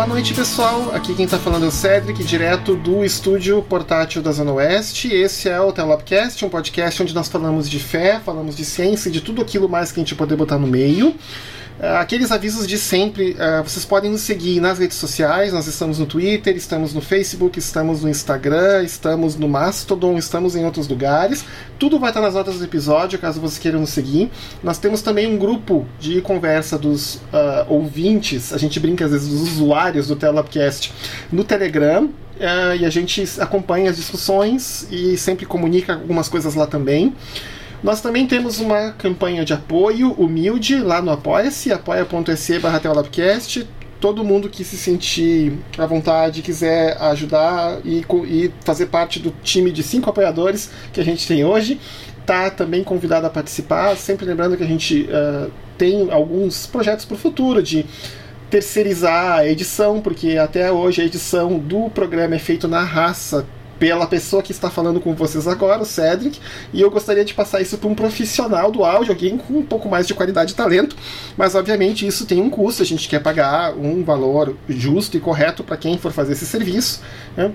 Boa noite, pessoal. Aqui quem está falando é o Cedric, direto do estúdio portátil da Zona Oeste. Esse é o Telopcast, um podcast onde nós falamos de fé, falamos de ciência e de tudo aquilo mais que a gente poder botar no meio. Uh, aqueles avisos de sempre, uh, vocês podem nos seguir nas redes sociais, nós estamos no Twitter, estamos no Facebook, estamos no Instagram, estamos no Mastodon, estamos em outros lugares. Tudo vai estar nas notas do episódio, caso vocês queiram nos seguir. Nós temos também um grupo de conversa dos uh, ouvintes, a gente brinca às vezes dos usuários do Telapcast no Telegram. e a gente acompanha as discussões e sempre comunica algumas coisas lá também. Nós também temos uma campanha de apoio humilde lá no Apoia-se, apoia.se barra Todo mundo que se sentir à vontade, quiser ajudar e, e fazer parte do time de cinco apoiadores que a gente tem hoje, está também convidado a participar. Sempre lembrando que a gente uh, tem alguns projetos para o futuro de terceirizar a edição, porque até hoje a edição do programa é feita na raça pela pessoa que está falando com vocês agora, o Cedric, e eu gostaria de passar isso para um profissional do áudio, alguém com um pouco mais de qualidade e talento, mas obviamente isso tem um custo, a gente quer pagar um valor justo e correto para quem for fazer esse serviço. Né?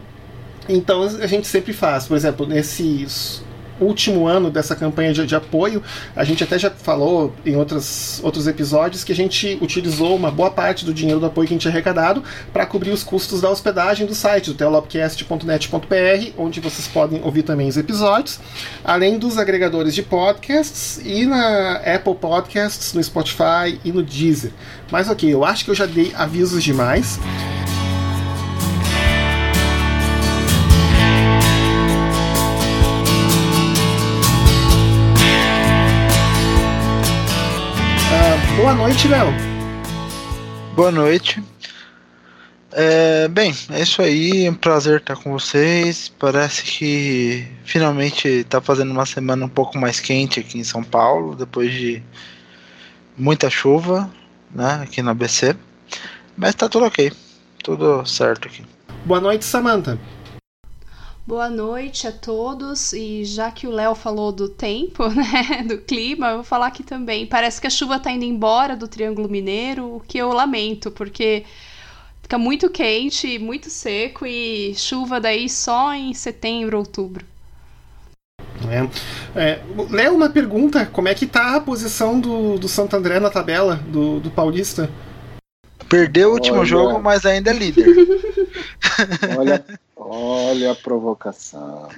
Então a gente sempre faz, por exemplo, nesses último ano dessa campanha de, de, apoio, a gente até já falou em outros, outros episódios que a gente utilizou uma boa parte do dinheiro do apoio que a gente arrecadado para cobrir os custos da hospedagem do site, do telopcast.net.br, onde vocês podem ouvir também os episódios, além dos agregadores de podcasts e na Apple Podcasts, no Spotify e no Deezer. Mas ok, eu acho que eu já dei avisos demais. Noite, Léo. Boa noite. É, bem, é isso aí. É um prazer estar com vocês. Parece que finalmente está fazendo uma semana um pouco mais quente aqui em São Paulo, depois de muita chuva, né, aqui na BC. Mas está tudo ok, tudo certo aqui. Boa noite, Samantha. Boa noite a todos. E já que o Léo falou do tempo, né, do clima, eu vou falar aqui também. Parece que a chuva está indo embora do Triângulo Mineiro, o que eu lamento, porque fica muito quente, muito seco e chuva daí só em setembro, outubro. É. É, Léo, uma pergunta: como é que tá a posição do, do Santo André na tabela do, do Paulista? Perdeu o último Olha. jogo, mas ainda é líder. Olha, olha a provocação.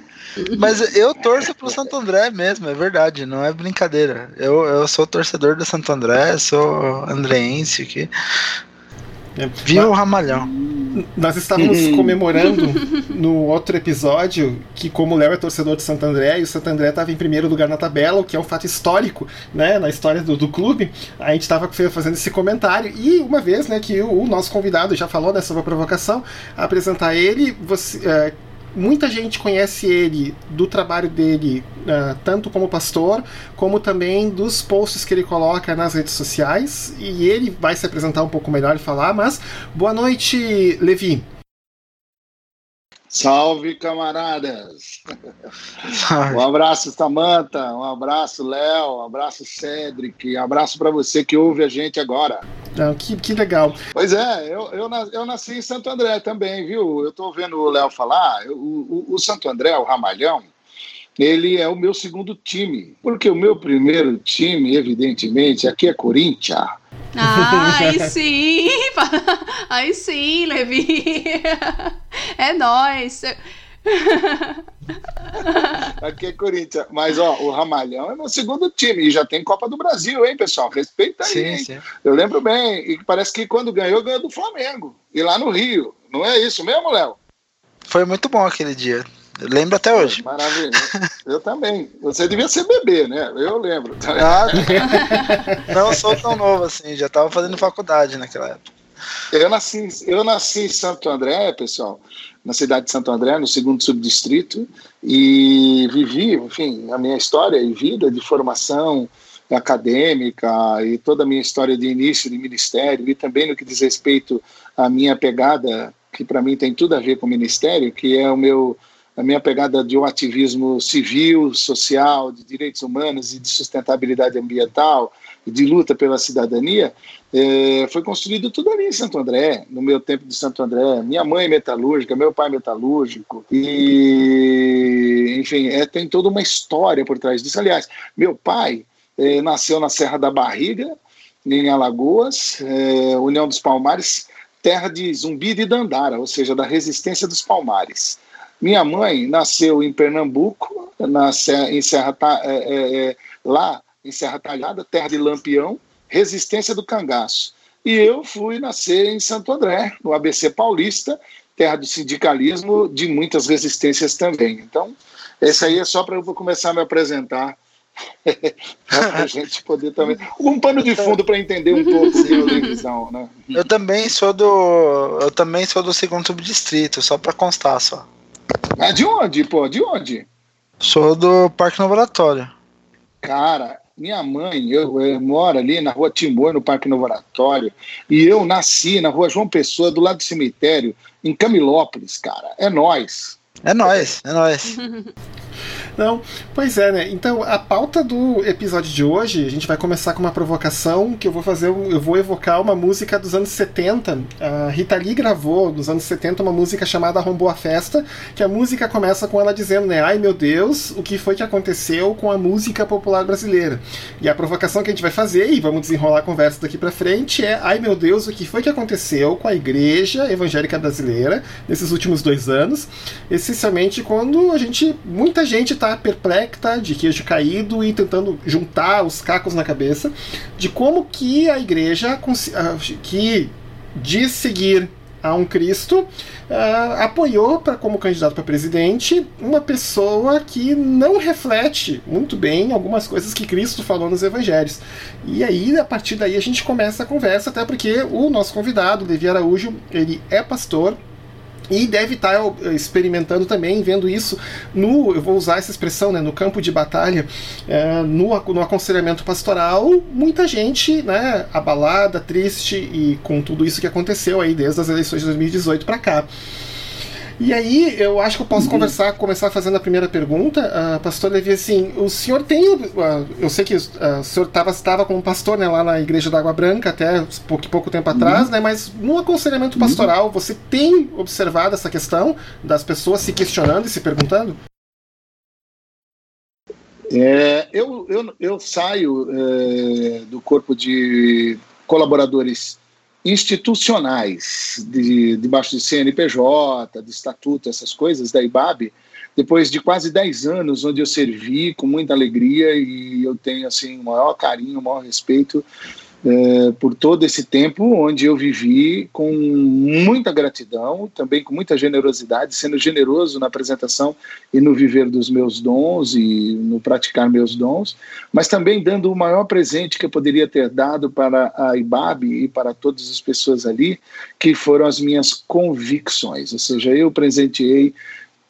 Mas eu torço pro Santo André mesmo, é verdade, não é brincadeira. Eu, eu sou torcedor do Santo André, sou andreense aqui. É. Viu o Ramalhão. Nós estávamos comemorando no outro episódio que, como o Léo é torcedor de Santo André e o Santo André estava em primeiro lugar na tabela, o que é um fato histórico né, na história do, do clube, a gente estava fazendo esse comentário. E uma vez né, que o, o nosso convidado já falou né, provocação, apresentar ele, você. É, muita gente conhece ele do trabalho dele, uh, tanto como pastor, como também dos posts que ele coloca nas redes sociais. E ele vai se apresentar um pouco melhor e falar. Mas boa noite, Levi. Salve, camaradas! um abraço, Samanta, um abraço, Léo, um abraço, Cedric, um abraço para você que ouve a gente agora. Não, que, que legal. Pois é, eu, eu, eu nasci em Santo André também, viu? Eu estou vendo o Léo falar, o, o, o Santo André, o Ramalhão, ele é o meu segundo time, porque o meu primeiro time, evidentemente, aqui é Corinthians. Ah, aí sim! Aí sim, Levi! É nós. Aqui é Corinthians. Mas, ó, o Ramalhão é meu segundo time e já tem Copa do Brasil, hein, pessoal? Respeita aí. Sim, sim. Eu lembro bem. E parece que quando ganhou, ganhou do Flamengo. E lá no Rio. Não é isso mesmo, Léo? Foi muito bom aquele dia. Lembro até hoje. Maravilha. Eu também. Você devia ser bebê, né? Eu lembro. Ah, não sou tão novo assim, já estava fazendo faculdade naquela época. Eu nasci, eu nasci em Santo André, pessoal, na cidade de Santo André, no segundo subdistrito, e vivi, enfim, a minha história e vida de formação acadêmica e toda a minha história de início de ministério e também no que diz respeito à minha pegada, que para mim tem tudo a ver com o ministério, que é o meu a minha pegada de um ativismo civil, social, de direitos humanos e de sustentabilidade ambiental, de luta pela cidadania, é, foi construído tudo ali em Santo André, no meu tempo de Santo André. Minha mãe metalúrgica, meu pai metalúrgico, e, enfim, é, tem toda uma história por trás disso. Aliás, meu pai é, nasceu na Serra da Barriga, em Alagoas, é, União dos Palmares, terra de Zumbi de Dandara, ou seja, da resistência dos Palmares. Minha mãe nasceu em Pernambuco, na, em Serra, é, é, é, lá em Serra Talhada, terra de Lampião, resistência do cangaço. E eu fui nascer em Santo André, no ABC Paulista, terra do sindicalismo, de muitas resistências também. Então, esse aí é só para eu começar a me apresentar para a gente poder também. Um pano de fundo para entender um pouco a televisão, né? Eu também sou do. Eu também sou do segundo subdistrito, só para constar só. Ah, de onde, pô? De onde? Sou do Parque Laboratório. Cara, minha mãe, eu, eu moro ali na rua Timor, no Parque Laboratório, e eu nasci na rua João Pessoa, do lado do cemitério, em Camilópolis, cara. É nós. É nós, é nós. Não, pois é, né? Então, a pauta do episódio de hoje, a gente vai começar com uma provocação que eu vou fazer, eu vou evocar uma música dos anos 70. A Rita Lee gravou nos anos 70 uma música chamada Arrombou a Festa, que a música começa com ela dizendo, né, ai meu Deus, o que foi que aconteceu com a música popular brasileira? E a provocação que a gente vai fazer, e vamos desenrolar a conversa daqui para frente, é, ai meu Deus, o que foi que aconteceu com a igreja evangélica brasileira nesses últimos dois anos, essencialmente quando a gente, muita gente está perplexa, de queijo caído e tentando juntar os cacos na cabeça de como que a igreja ah, que diz seguir a um Cristo uh, apoiou para como candidato para presidente uma pessoa que não reflete muito bem algumas coisas que Cristo falou nos evangelhos. E aí, a partir daí, a gente começa a conversa, até porque o nosso convidado, Levi Araújo, ele é pastor, e deve estar tá, experimentando também, vendo isso no, eu vou usar essa expressão, né, no campo de batalha, é, no, no aconselhamento pastoral, muita gente, né, abalada, triste e com tudo isso que aconteceu aí desde as eleições de 2018 para cá. E aí, eu acho que eu posso uhum. conversar, começar fazendo a primeira pergunta. Uh, pastor Levi, assim, o senhor tem. Uh, eu sei que uh, o senhor tava, estava como pastor né, lá na Igreja da Água Branca até pouco, pouco tempo atrás, uhum. né? Mas no aconselhamento uhum. pastoral, uhum. você tem observado essa questão das pessoas se questionando e se perguntando? É, eu, eu, eu saio é, do corpo de colaboradores institucionais, de, debaixo de CNPJ, de estatuto, essas coisas da IBAB, depois de quase 10 anos, onde eu servi com muita alegria e eu tenho assim o maior carinho, o maior respeito é, por todo esse tempo onde eu vivi com muita gratidão, também com muita generosidade, sendo generoso na apresentação e no viver dos meus dons e no praticar meus dons, mas também dando o maior presente que eu poderia ter dado para a IBAB e para todas as pessoas ali, que foram as minhas convicções, ou seja, eu presenteei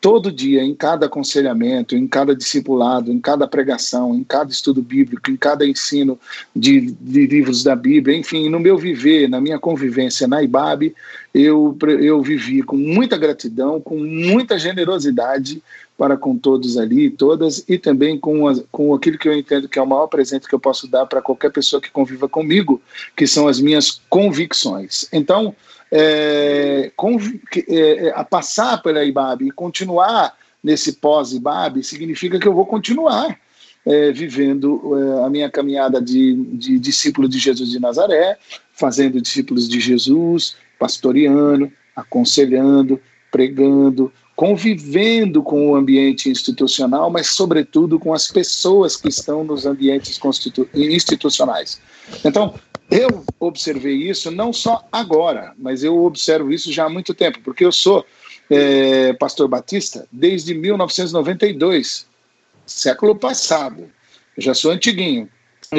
todo dia, em cada aconselhamento, em cada discipulado, em cada pregação, em cada estudo bíblico, em cada ensino de, de livros da Bíblia, enfim, no meu viver, na minha convivência na IBAB, eu, eu vivi com muita gratidão, com muita generosidade para com todos ali, todas, e também com, com aquilo que eu entendo que é o maior presente que eu posso dar para qualquer pessoa que conviva comigo, que são as minhas convicções. Então, é, é, a passar pela IBAB e continuar nesse pós-IBAB significa que eu vou continuar é, vivendo é, a minha caminhada de, de discípulo de Jesus de Nazaré, fazendo discípulos de Jesus, pastoreando, aconselhando, pregando, convivendo com o ambiente institucional, mas, sobretudo, com as pessoas que estão nos ambientes institucionais. Então, eu observei isso não só agora, mas eu observo isso já há muito tempo, porque eu sou é, pastor batista desde 1992, século passado. Eu já sou antiguinho.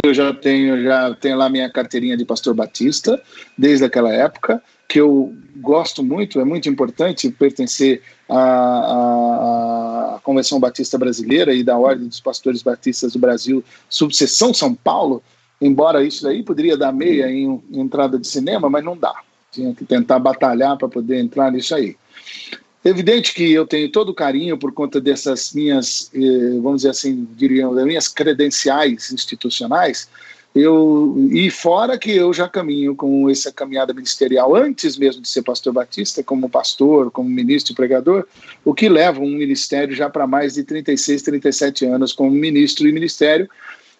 Eu já tenho, já tenho lá minha carteirinha de pastor batista desde aquela época, que eu gosto muito, é muito importante pertencer à, à, à Convenção Batista Brasileira e da Ordem dos Pastores Batistas do Brasil, subseção São Paulo, embora isso daí poderia dar meia em, em entrada de cinema, mas não dá. Tinha que tentar batalhar para poder entrar nisso aí. Evidente que eu tenho todo o carinho por conta dessas minhas, eh, vamos dizer assim, diríamos, das minhas credenciais institucionais, eu e fora que eu já caminho com essa caminhada ministerial antes mesmo de ser pastor batista, como pastor, como ministro e pregador, o que leva um ministério já para mais de 36, 37 anos como ministro e ministério,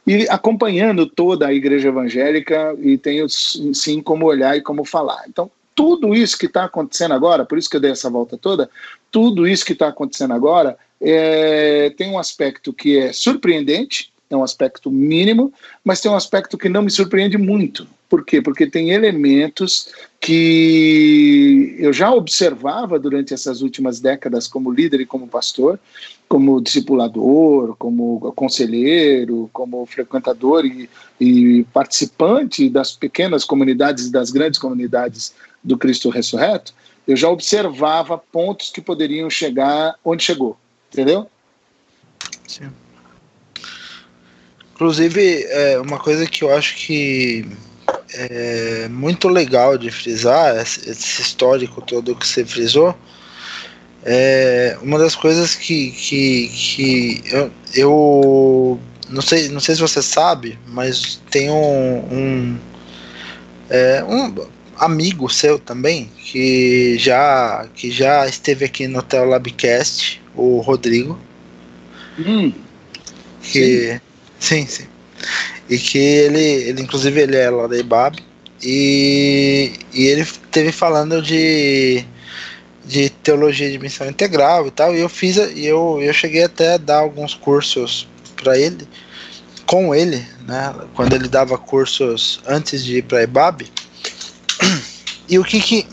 e acompanhando toda a igreja evangélica e tenho sim como olhar e como falar. Então, tudo isso que está acontecendo agora, por isso que eu dei essa volta toda, tudo isso que está acontecendo agora é, tem um aspecto que é surpreendente, é um aspecto mínimo, mas tem um aspecto que não me surpreende muito. Por quê? Porque tem elementos que eu já observava durante essas últimas décadas como líder e como pastor, como discipulador, como conselheiro, como frequentador e, e participante das pequenas comunidades e das grandes comunidades do Cristo ressurreto, eu já observava pontos que poderiam chegar onde chegou, entendeu? Sim. Inclusive, é, uma coisa que eu acho que é muito legal de frisar, esse histórico todo que você frisou, é uma das coisas que, que, que eu, eu não sei, não sei se você sabe, mas tem um, um, é, um amigo seu também que já que já esteve aqui no Hotel Labcast, o Rodrigo. Hum, que sim. Sim, sim. E que ele, ele inclusive, ele é lá da IBAB. E, e ele teve falando de, de teologia de missão integral e tal. E eu fiz, e eu, eu cheguei até a dar alguns cursos para ele, com ele, né? Quando ele dava cursos antes de ir para IBAB. E o que que.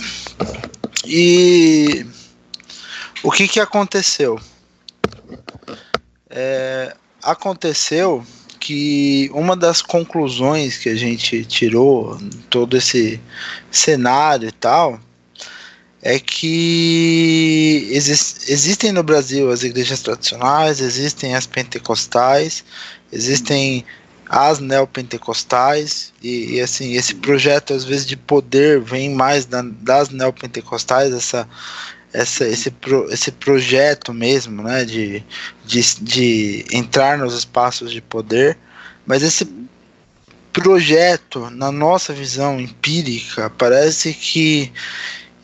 E. O que que aconteceu? É, aconteceu que uma das conclusões que a gente tirou todo esse cenário e tal é que exist, existem no Brasil as igrejas tradicionais, existem as pentecostais, existem as neopentecostais e, e assim esse projeto às vezes de poder vem mais da, das neopentecostais essa essa, esse, pro, esse projeto mesmo, né, de, de, de entrar nos espaços de poder, mas esse projeto, na nossa visão empírica, parece que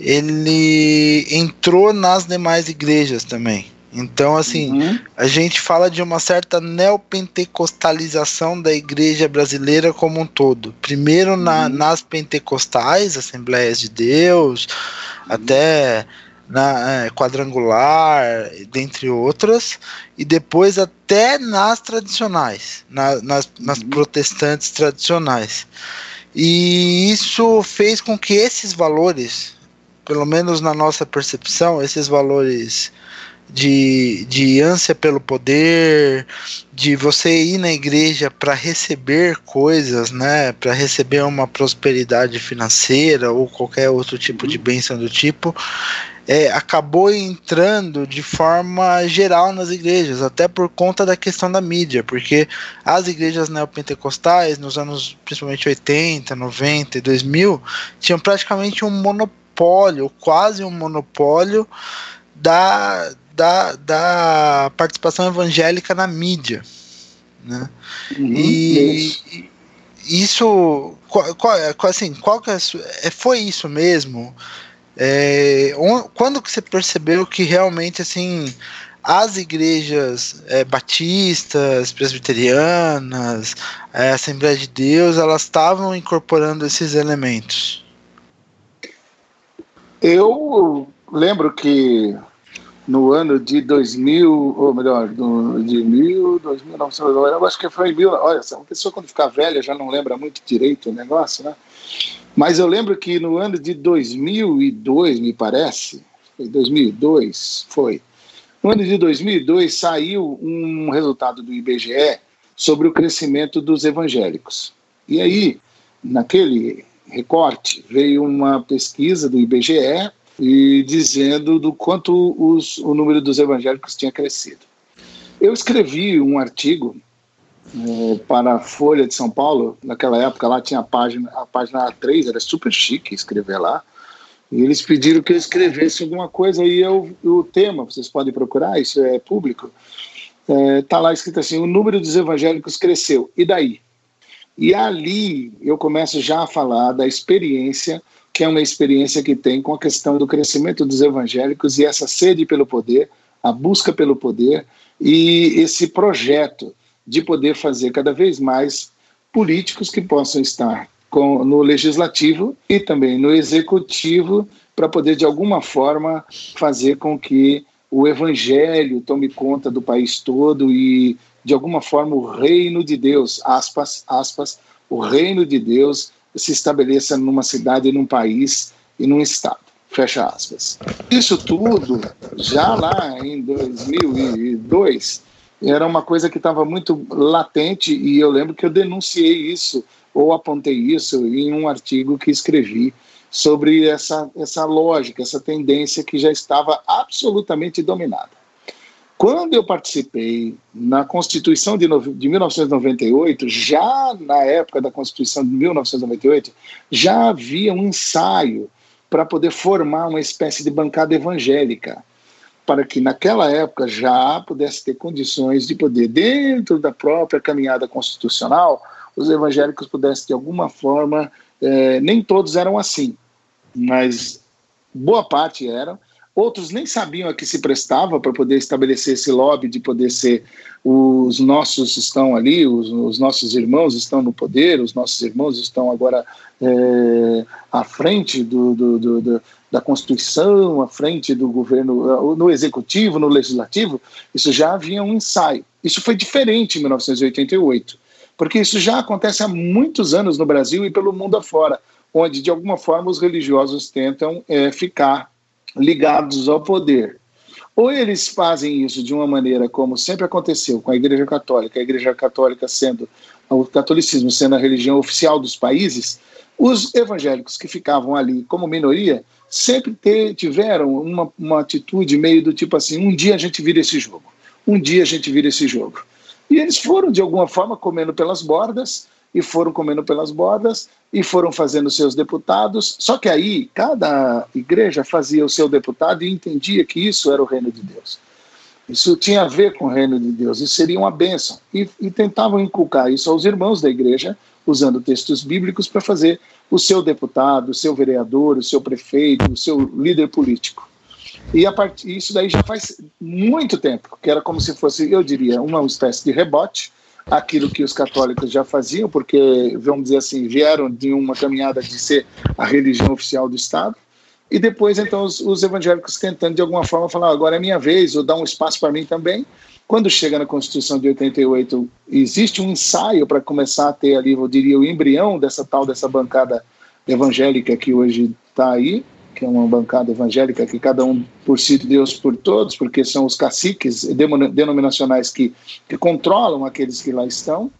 ele entrou nas demais igrejas também. Então, assim, uhum. a gente fala de uma certa neopentecostalização da igreja brasileira como um todo. Primeiro na, uhum. nas pentecostais, Assembleias de Deus, uhum. até na é, quadrangular, dentre outras, e depois até nas tradicionais, na, nas, nas uhum. protestantes tradicionais. E isso fez com que esses valores, pelo menos na nossa percepção, esses valores de, de ânsia pelo poder, de você ir na igreja para receber coisas, né, para receber uma prosperidade financeira ou qualquer outro tipo de uhum. bênção do tipo, é, acabou entrando de forma geral nas igrejas, até por conta da questão da mídia, porque as igrejas neopentecostais, nos anos principalmente 80, 90 e 2000, tinham praticamente um monopólio, quase um monopólio da, da, da participação evangélica na mídia. Né? Uhum, e, isso, qual, qual, assim, qual que é, é foi isso mesmo? É, quando que você percebeu que realmente assim as igrejas é, batistas, presbiterianas, é, Assembleia de Deus, elas estavam incorporando esses elementos? Eu lembro que no ano de 2000, ou melhor, no, de 1000, 2000, eu acho que foi em mil. Olha, uma pessoa quando ficar velha já não lembra muito direito o negócio, né? Mas eu lembro que no ano de 2002, me parece, 2002 foi. No ano de 2002 saiu um resultado do IBGE sobre o crescimento dos evangélicos. E aí, naquele recorte, veio uma pesquisa do IBGE e dizendo do quanto os, o número dos evangélicos tinha crescido. Eu escrevi um artigo para a Folha de São Paulo, naquela época lá tinha a página, a página A3, era super chique escrever lá, E eles pediram que eu escrevesse alguma coisa e eu, o tema, vocês podem procurar, isso é público, está é, tá lá escrito assim: o número dos evangélicos cresceu. E daí? E ali eu começo já a falar da experiência, que é uma experiência que tem com a questão do crescimento dos evangélicos e essa sede pelo poder, a busca pelo poder e esse projeto de poder fazer cada vez mais políticos que possam estar com, no legislativo e também no executivo para poder de alguma forma fazer com que o evangelho tome conta do país todo e de alguma forma o reino de Deus, aspas, aspas, o reino de Deus se estabeleça numa cidade, num país e num estado. Fecha aspas. Isso tudo, já lá em 2002, era uma coisa que estava muito latente e eu lembro que eu denunciei isso ou apontei isso em um artigo que escrevi sobre essa, essa lógica, essa tendência que já estava absolutamente dominada. Quando eu participei na Constituição de, de 1998, já na época da Constituição de 1998, já havia um ensaio para poder formar uma espécie de bancada evangélica, para que naquela época já pudesse ter condições de poder, dentro da própria caminhada constitucional, os evangélicos pudessem de alguma forma, é, nem todos eram assim, mas boa parte eram. Outros nem sabiam a que se prestava para poder estabelecer esse lobby de poder ser os nossos estão ali, os, os nossos irmãos estão no poder, os nossos irmãos estão agora é, à frente do, do, do, do da Constituição, à frente do governo, no executivo, no legislativo, isso já havia um ensaio. Isso foi diferente em 1988, porque isso já acontece há muitos anos no Brasil e pelo mundo afora onde de alguma forma os religiosos tentam é, ficar ligados ao poder. Ou eles fazem isso de uma maneira como sempre aconteceu com a Igreja Católica, a Igreja Católica sendo o catolicismo sendo a religião oficial dos países, os evangélicos que ficavam ali como minoria sempre tiveram uma, uma atitude meio do tipo assim: um dia a gente vira esse jogo, um dia a gente vira esse jogo. E eles foram, de alguma forma, comendo pelas bordas, e foram comendo pelas bordas e foram fazendo seus deputados. Só que aí cada igreja fazia o seu deputado e entendia que isso era o reino de Deus. Isso tinha a ver com o reino de Deus, isso seria uma bênção. E, e tentavam inculcar isso aos irmãos da igreja, usando textos bíblicos para fazer o seu deputado, o seu vereador, o seu prefeito, o seu líder político. E a partir isso daí já faz muito tempo, que era como se fosse, eu diria, uma espécie de rebote aquilo que os católicos já faziam, porque, vamos dizer assim, vieram de uma caminhada de ser a religião oficial do Estado, e depois, então, os, os evangélicos tentando, de alguma forma, falar: agora é minha vez, ou dar um espaço para mim também. Quando chega na Constituição de 88, existe um ensaio para começar a ter ali, eu diria, o embrião dessa tal, dessa bancada evangélica que hoje está aí, que é uma bancada evangélica que cada um por si, Deus por todos, porque são os caciques denominacionais que, que controlam aqueles que lá estão.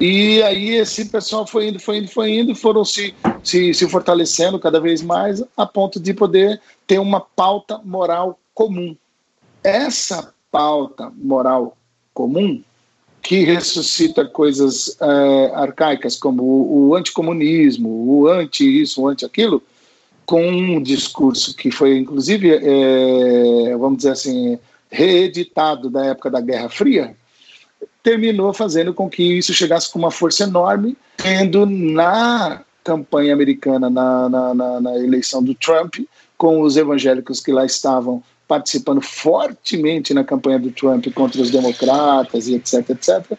E aí esse pessoal foi indo, foi indo, foi indo, foram se, se, se fortalecendo cada vez mais a ponto de poder ter uma pauta moral comum. Essa pauta moral comum que ressuscita coisas é, arcaicas como o, o anticomunismo, o anti isso, o anti aquilo, com um discurso que foi, inclusive, é, vamos dizer assim, reeditado da época da Guerra Fria, terminou fazendo com que isso chegasse com uma força enorme, tendo na campanha americana, na, na, na, na eleição do Trump, com os evangélicos que lá estavam participando fortemente na campanha do Trump contra os democratas e etc, etc,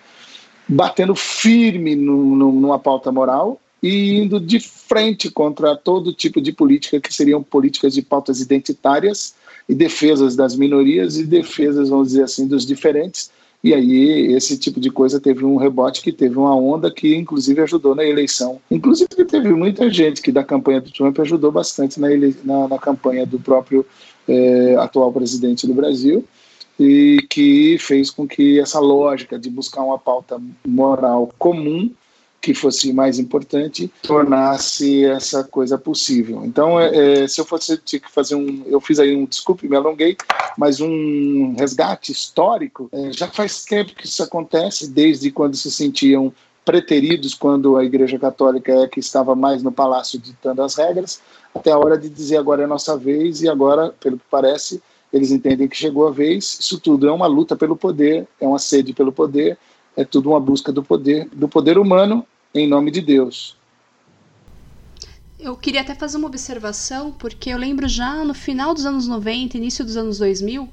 batendo firme no, no, numa pauta moral e indo de frente contra todo tipo de política que seriam políticas de pautas identitárias e defesas das minorias e defesas, vamos dizer assim, dos diferentes. E aí esse tipo de coisa teve um rebote que teve uma onda que inclusive ajudou na eleição. Inclusive teve muita gente que da campanha do Trump ajudou bastante na, ele... na, na campanha do próprio é, atual presidente do Brasil e que fez com que essa lógica de buscar uma pauta moral comum que fosse mais importante tornasse essa coisa possível. Então, é, é, se eu fosse ter que fazer um, eu fiz aí um, desculpe, me alonguei, mas um resgate histórico, é, já faz tempo que isso acontece, desde quando se sentiam preteridos quando a Igreja Católica é que estava mais no palácio ditando as regras, até a hora de dizer agora é nossa vez e agora, pelo que parece, eles entendem que chegou a vez. Isso tudo é uma luta pelo poder, é uma sede pelo poder, é tudo uma busca do poder, do poder humano em nome de Deus. Eu queria até fazer uma observação, porque eu lembro já no final dos anos 90, início dos anos 2000,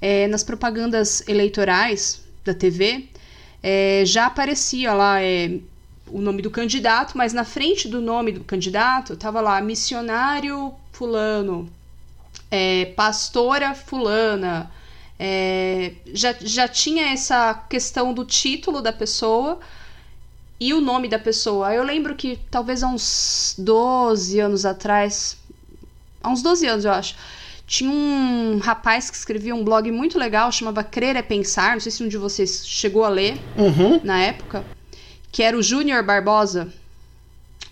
é, nas propagandas eleitorais da TV, é, já aparecia lá é, o nome do candidato, mas na frente do nome do candidato estava lá missionário fulano, é, pastora fulana. É, já, já tinha essa questão do título da pessoa e o nome da pessoa. Eu lembro que talvez há uns 12 anos atrás, há uns 12 anos eu acho, tinha um rapaz que escrevia um blog muito legal, chamava Crer é Pensar, não sei se um de vocês chegou a ler uhum. na época, que era o Júnior Barbosa.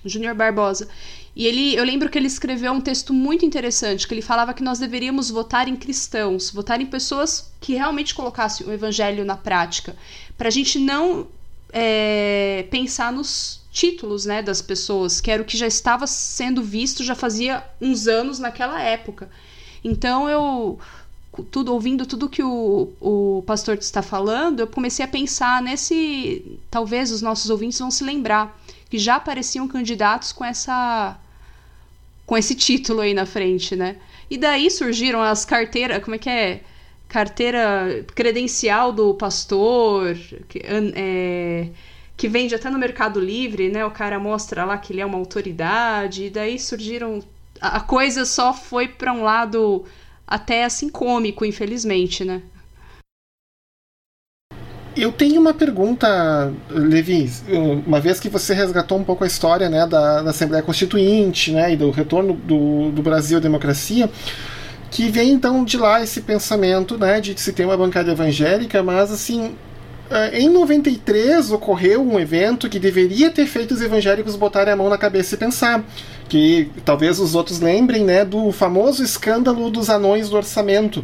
Júnior Barbosa. E ele, eu lembro que ele escreveu um texto muito interessante, que ele falava que nós deveríamos votar em cristãos, votar em pessoas que realmente colocassem o evangelho na prática, para a gente não é, pensar nos títulos né, das pessoas, que era o que já estava sendo visto já fazia uns anos naquela época. Então eu tudo ouvindo tudo que o, o pastor está falando, eu comecei a pensar nesse. Talvez os nossos ouvintes vão se lembrar que já apareciam candidatos com essa. Com esse título aí na frente, né? E daí surgiram as carteiras. Como é que é? carteira credencial do pastor, que, é, que vende até no Mercado Livre, né? O cara mostra lá que ele é uma autoridade, e daí surgiram. A coisa só foi para um lado até assim cômico, infelizmente, né? Eu tenho uma pergunta, Levi. Uma vez que você resgatou um pouco a história né, da, da Assembleia Constituinte né, e do retorno do, do Brasil à democracia, que vem então de lá esse pensamento né, de se ter uma bancada evangélica, mas assim. Eh, em 93 ocorreu um evento que deveria ter feito os evangélicos botarem a mão na cabeça e pensar. Que talvez os outros lembrem né, do famoso escândalo dos anões do orçamento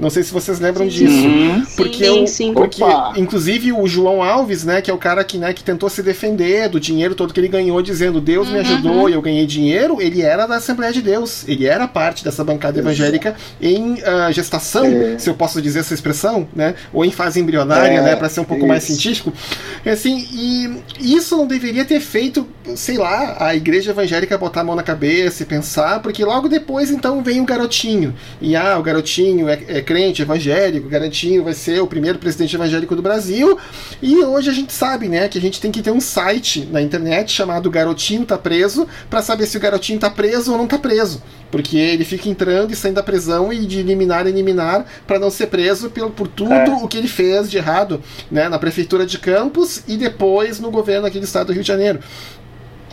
não sei se vocês lembram sim. disso. Uhum. Porque, sim, sim. porque inclusive, o João Alves, né, que é o cara que, né, que tentou se defender do dinheiro todo que ele ganhou, dizendo Deus uhum. me ajudou e eu ganhei dinheiro, ele era da Assembleia de Deus. Ele era parte dessa bancada evangélica em uh, gestação, é. se eu posso dizer essa expressão, né? Ou em fase embrionária, é, né, para ser um pouco isso. mais científico. Assim, e isso não deveria ter feito, sei lá, a igreja evangélica botar a mão na cabeça e pensar, porque logo depois então vem o garotinho. E ah, o garotinho é, é crente evangélico, Garantinho vai ser o primeiro presidente evangélico do Brasil. E hoje a gente sabe, né, que a gente tem que ter um site na internet chamado Garotinho Tá Preso para saber se o garotinho tá preso ou não tá preso. Porque ele fica entrando e saindo da prisão e de eliminar e eliminar para não ser preso por, por tudo é. o que ele fez de errado né, na prefeitura de Campos e depois no governo aqui do estado do Rio de Janeiro.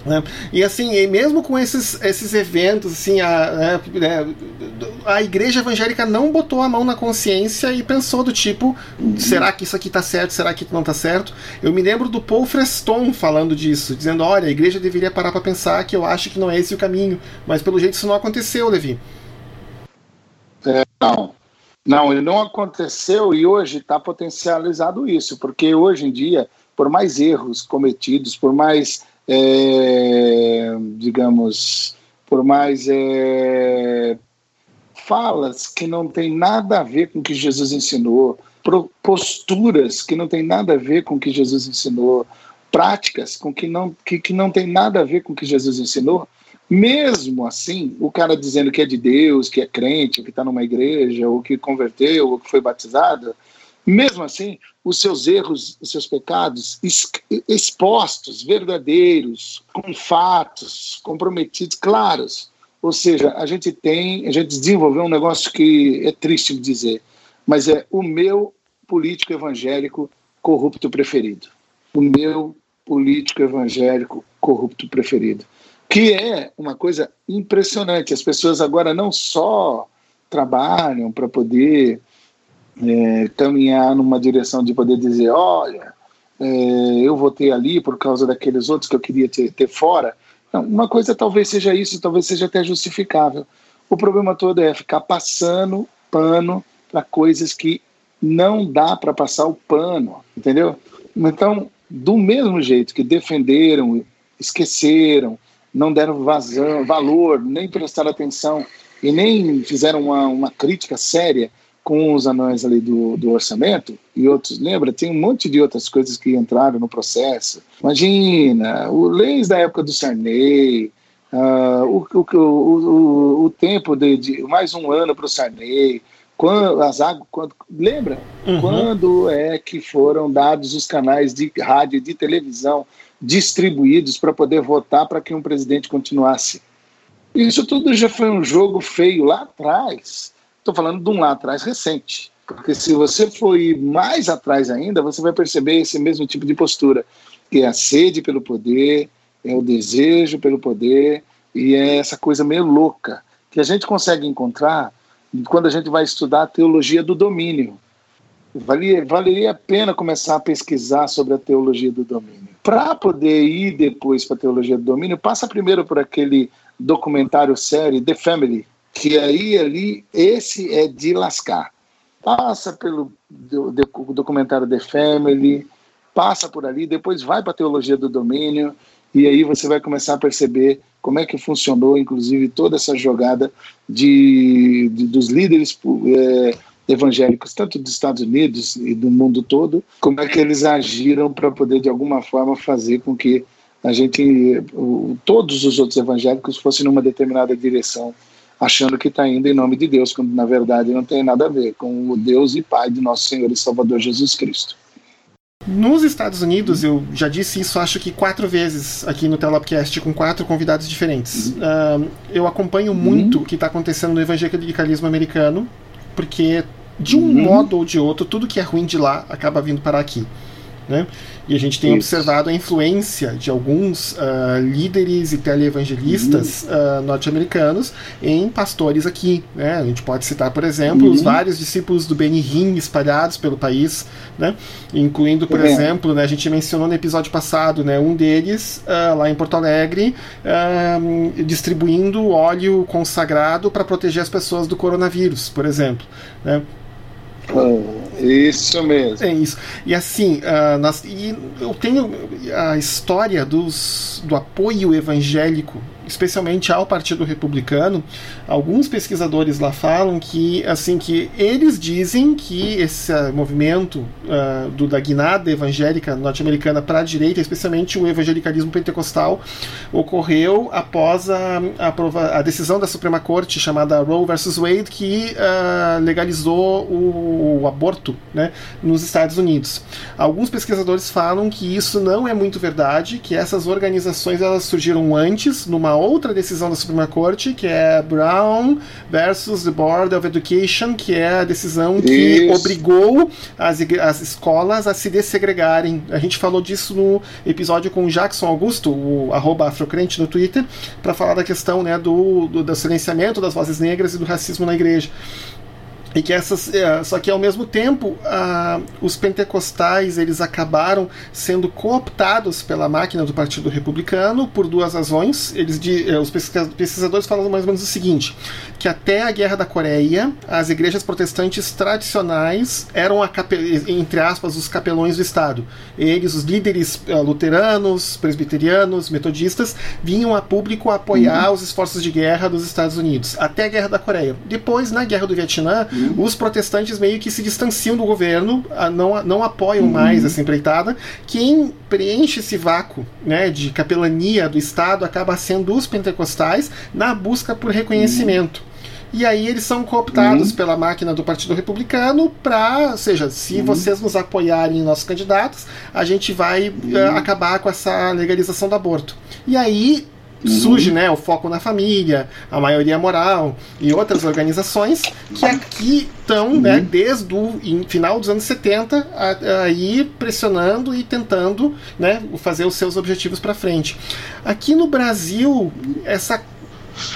Né? E assim, mesmo com esses, esses eventos, assim, a, a, né, a igreja evangélica não botou a mão na consciência e pensou do tipo, será que isso aqui está certo, será que não está certo? Eu me lembro do Paul Freston falando disso, dizendo, olha, a igreja deveria parar para pensar que eu acho que não é esse o caminho, mas pelo jeito isso não aconteceu, Levi. É, não, não, ele não aconteceu e hoje está potencializado isso, porque hoje em dia, por mais erros cometidos, por mais é, digamos, por mais é, falas que não tem nada a ver com o que Jesus ensinou, posturas que não tem nada a ver com o que Jesus ensinou, práticas com que não, que, que não tem nada a ver com o que Jesus ensinou, mesmo assim, o cara dizendo que é de Deus, que é crente, que está numa igreja, ou que converteu, ou que foi batizado, mesmo assim, os seus erros, os seus pecados expostos, verdadeiros, com fatos comprometidos, claros. Ou seja, a gente tem, a gente desenvolveu um negócio que é triste de dizer, mas é o meu político evangélico corrupto preferido. O meu político evangélico corrupto preferido. Que é uma coisa impressionante. As pessoas agora não só trabalham para poder é, caminhar numa direção de poder dizer, olha, é, eu votei ali por causa daqueles outros que eu queria ter, ter fora. Não, uma coisa talvez seja isso, talvez seja até justificável. O problema todo é ficar passando pano para coisas que não dá para passar o pano, entendeu? Então, do mesmo jeito que defenderam, esqueceram, não deram vazão, valor, nem prestaram atenção e nem fizeram uma, uma crítica séria com os anões ali do, do orçamento e outros, lembra? Tem um monte de outras coisas que entraram no processo. Imagina, o leis da época do Sarney, uh, o, o, o, o, tempo de, de mais um ano para o Sarney, quando, as águas, quando, lembra? Uhum. Quando é que foram dados os canais de rádio e de televisão distribuídos para poder votar para que um presidente continuasse? Isso tudo já foi um jogo feio lá atrás. Estou falando de um lá atrás recente. Porque se você for ir mais atrás ainda, você vai perceber esse mesmo tipo de postura, que é a sede pelo poder, é o desejo pelo poder, e é essa coisa meio louca que a gente consegue encontrar quando a gente vai estudar a teologia do domínio. Valia, valeria a pena começar a pesquisar sobre a teologia do domínio. Para poder ir depois para a teologia do domínio, passa primeiro por aquele documentário série The Family, que aí ali esse é de lascar. Passa pelo documentário The Family, passa por ali, depois vai para a teologia do domínio e aí você vai começar a perceber como é que funcionou, inclusive, toda essa jogada de, de dos líderes é, evangélicos, tanto dos Estados Unidos e do mundo todo, como é que eles agiram para poder, de alguma forma, fazer com que a gente, todos os outros evangélicos fossem numa determinada direção, achando que está indo em nome de Deus, quando na verdade não tem nada a ver com o Deus e Pai de nosso Senhor e Salvador Jesus Cristo. Nos Estados Unidos, eu já disse isso, acho que quatro vezes aqui no Telopcast, com quatro convidados diferentes. Uhum. Uh, eu acompanho muito uhum. o que está acontecendo no evangelicalismo americano, porque de um uhum. modo ou de outro, tudo que é ruim de lá acaba vindo para aqui. Né? E a gente tem Isso. observado a influência de alguns uh, líderes e televangelistas uhum. uh, norte-americanos em pastores aqui. Né? A gente pode citar, por exemplo, uhum. os vários discípulos do Benny Hinn espalhados pelo país, né? incluindo, por uhum. exemplo, né, a gente mencionou no episódio passado, né, um deles uh, lá em Porto Alegre distribuindo óleo consagrado para proteger as pessoas do coronavírus, por exemplo. Né? Isso mesmo. É isso. E assim, uh, nós, e eu tenho a história dos, do apoio evangélico especialmente ao Partido Republicano, alguns pesquisadores lá falam que assim que eles dizem que esse movimento uh, do, da guinada evangélica norte-americana para a direita, especialmente o evangelicalismo pentecostal, ocorreu após a, a, a, decisão da Suprema Corte chamada Roe versus Wade que uh, legalizou o, o aborto né, nos Estados Unidos. Alguns pesquisadores falam que isso não é muito verdade, que essas organizações elas surgiram antes numa outra decisão da Suprema Corte, que é Brown versus the Board of Education, que é a decisão que Isso. obrigou as, as escolas a se dessegregarem. A gente falou disso no episódio com o Jackson Augusto, o arroba afrocrente no Twitter, para falar da questão né, do, do, do silenciamento das vozes negras e do racismo na igreja. E que essas, é, só que ao mesmo tempo, ah, os pentecostais eles acabaram sendo cooptados pela máquina do Partido Republicano por duas razões. Eles, é, os pesquisadores falam mais ou menos o seguinte: que até a Guerra da Coreia, as igrejas protestantes tradicionais eram, a, entre aspas, os capelões do Estado. Eles, os líderes uh, luteranos, presbiterianos, metodistas, vinham a público apoiar uhum. os esforços de guerra dos Estados Unidos, até a Guerra da Coreia. Depois, na Guerra do Vietnã, uhum Uhum. Os protestantes meio que se distanciam do governo, não, não apoiam uhum. mais essa empreitada. Quem preenche esse vácuo né, de capelania do Estado acaba sendo os pentecostais na busca por reconhecimento. Uhum. E aí eles são cooptados uhum. pela máquina do Partido Republicano para, ou seja, se uhum. vocês nos apoiarem em nossos candidatos, a gente vai uh, acabar com essa legalização do aborto. E aí Uhum. surge né, o foco na família, a maioria moral e outras organizações que aqui estão, uhum. né, desde o final dos anos 70, aí pressionando e tentando né, fazer os seus objetivos para frente. Aqui no Brasil, essa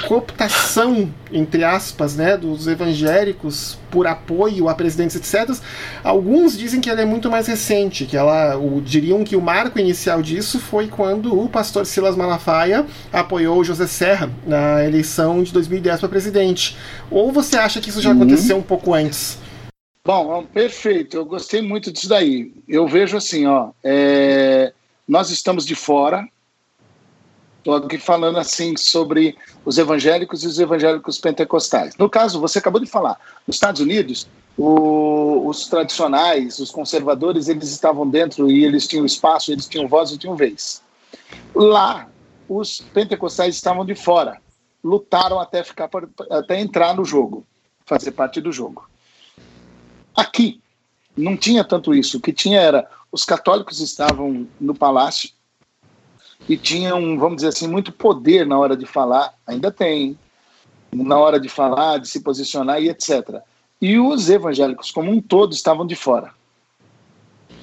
cooptação, entre aspas, né, dos evangélicos por apoio a presidentes, etc. Alguns dizem que ela é muito mais recente, que ela o, diriam que o marco inicial disso foi quando o pastor Silas Malafaia apoiou José Serra na eleição de 2010 para presidente. Ou você acha que isso já uhum. aconteceu um pouco antes? Bom, perfeito. Eu gostei muito disso daí. Eu vejo assim, ó, é... nós estamos de fora. Estou aqui falando assim sobre os evangélicos e os evangélicos pentecostais. No caso, você acabou de falar, nos Estados Unidos, o... os tradicionais, os conservadores, eles estavam dentro e eles tinham espaço, eles tinham voz e tinham vez. Lá, os pentecostais estavam de fora, lutaram até ficar até entrar no jogo, fazer parte do jogo. Aqui não tinha tanto isso. O que tinha era os católicos estavam no palácio e tinham, vamos dizer assim, muito poder na hora de falar. Ainda tem na hora de falar, de se posicionar e etc. E os evangélicos como um todo estavam de fora.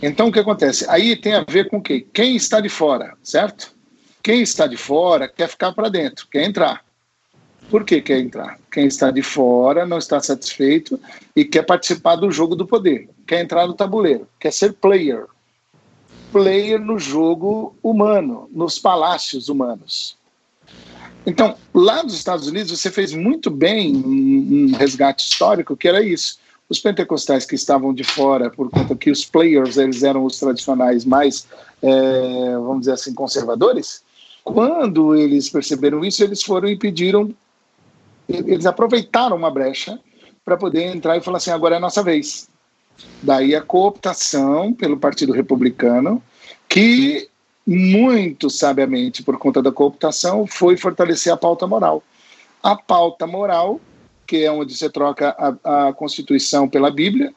Então o que acontece? Aí tem a ver com o quê? Quem está de fora, certo? Quem está de fora quer ficar para dentro, quer entrar. Por que quer entrar? Quem está de fora não está satisfeito e quer participar do jogo do poder, quer entrar no tabuleiro, quer ser player. Player no jogo humano, nos palácios humanos. Então, lá nos Estados Unidos, você fez muito bem um resgate histórico, que era isso. Os pentecostais que estavam de fora, por conta que os players eles eram os tradicionais mais, é, vamos dizer assim, conservadores, quando eles perceberam isso, eles foram e pediram eles aproveitaram uma brecha para poder entrar e falar assim: agora é a nossa vez. Daí a cooptação pelo Partido Republicano, que muito sabiamente, por conta da cooptação, foi fortalecer a pauta moral. A pauta moral, que é onde você troca a, a Constituição pela Bíblia,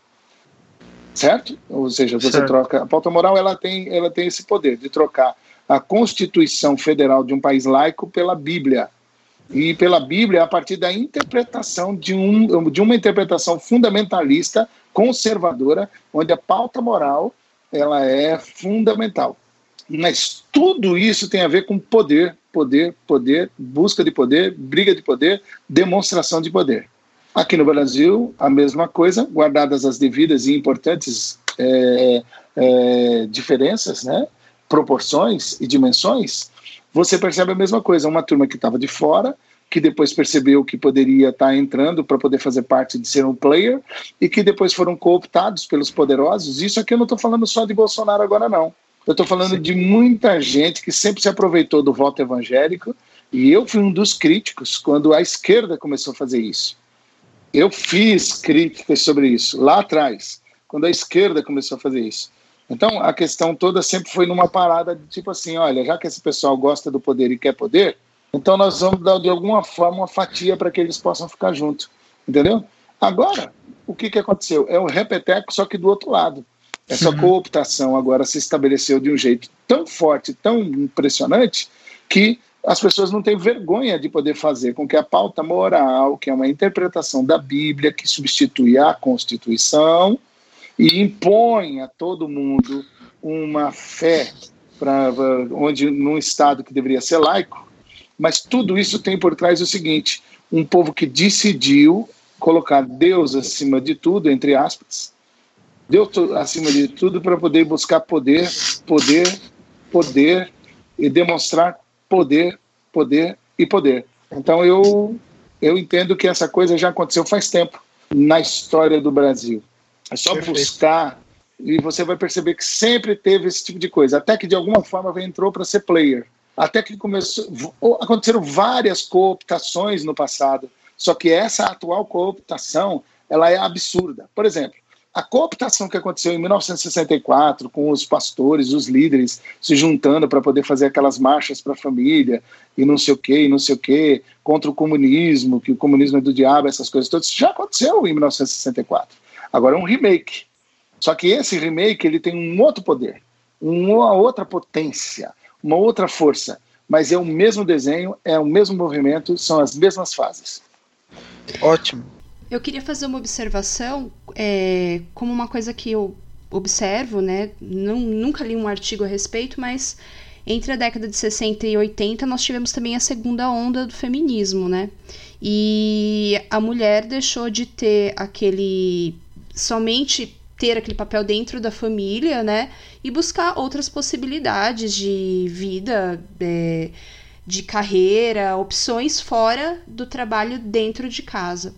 certo? Ou seja, você certo. troca a pauta moral, ela tem, ela tem esse poder de trocar a Constituição Federal de um país laico pela Bíblia e pela Bíblia a partir da interpretação de, um, de uma interpretação fundamentalista, conservadora, onde a pauta moral ela é fundamental. Mas tudo isso tem a ver com poder, poder, poder, busca de poder, briga de poder, demonstração de poder. Aqui no Brasil, a mesma coisa, guardadas as devidas e importantes é, é, diferenças, né, proporções e dimensões, você percebe a mesma coisa. Uma turma que estava de fora, que depois percebeu que poderia estar tá entrando para poder fazer parte de ser um player, e que depois foram cooptados pelos poderosos. Isso aqui eu não estou falando só de Bolsonaro agora, não. Eu estou falando Sim. de muita gente que sempre se aproveitou do voto evangélico, e eu fui um dos críticos quando a esquerda começou a fazer isso. Eu fiz críticas sobre isso lá atrás, quando a esquerda começou a fazer isso. Então, a questão toda sempre foi numa parada de tipo assim: olha, já que esse pessoal gosta do poder e quer poder, então nós vamos dar de alguma forma uma fatia para que eles possam ficar juntos. Entendeu? Agora, o que, que aconteceu? É um repeteco, só que do outro lado. Essa uhum. cooptação agora se estabeleceu de um jeito tão forte, tão impressionante, que as pessoas não têm vergonha de poder fazer com que a pauta moral, que é uma interpretação da Bíblia, que substitui a Constituição, e impõe a todo mundo uma fé para onde num estado que deveria ser laico, mas tudo isso tem por trás o seguinte: um povo que decidiu colocar Deus acima de tudo, entre aspas, Deus acima de tudo para poder buscar poder, poder, poder e demonstrar poder, poder e poder. Então eu eu entendo que essa coisa já aconteceu faz tempo na história do Brasil. É só Perfeito. buscar e você vai perceber que sempre teve esse tipo de coisa, até que de alguma forma entrou para ser player. Até que começou, aconteceram várias cooptações no passado, só que essa atual cooptação, ela é absurda. Por exemplo, a cooptação que aconteceu em 1964, com os pastores, os líderes se juntando para poder fazer aquelas marchas para a família e não sei o que, e não sei o que, contra o comunismo, que o comunismo é do diabo, essas coisas todas, já aconteceu em 1964. Agora é um remake. Só que esse remake ele tem um outro poder, uma outra potência, uma outra força, mas é o mesmo desenho, é o mesmo movimento, são as mesmas fases. Ótimo. Eu queria fazer uma observação, é, como uma coisa que eu observo, né? Não, nunca li um artigo a respeito, mas entre a década de 60 e 80 nós tivemos também a segunda onda do feminismo, né? E a mulher deixou de ter aquele somente ter aquele papel dentro da família, né? E buscar outras possibilidades de vida, é, de carreira, opções fora do trabalho dentro de casa.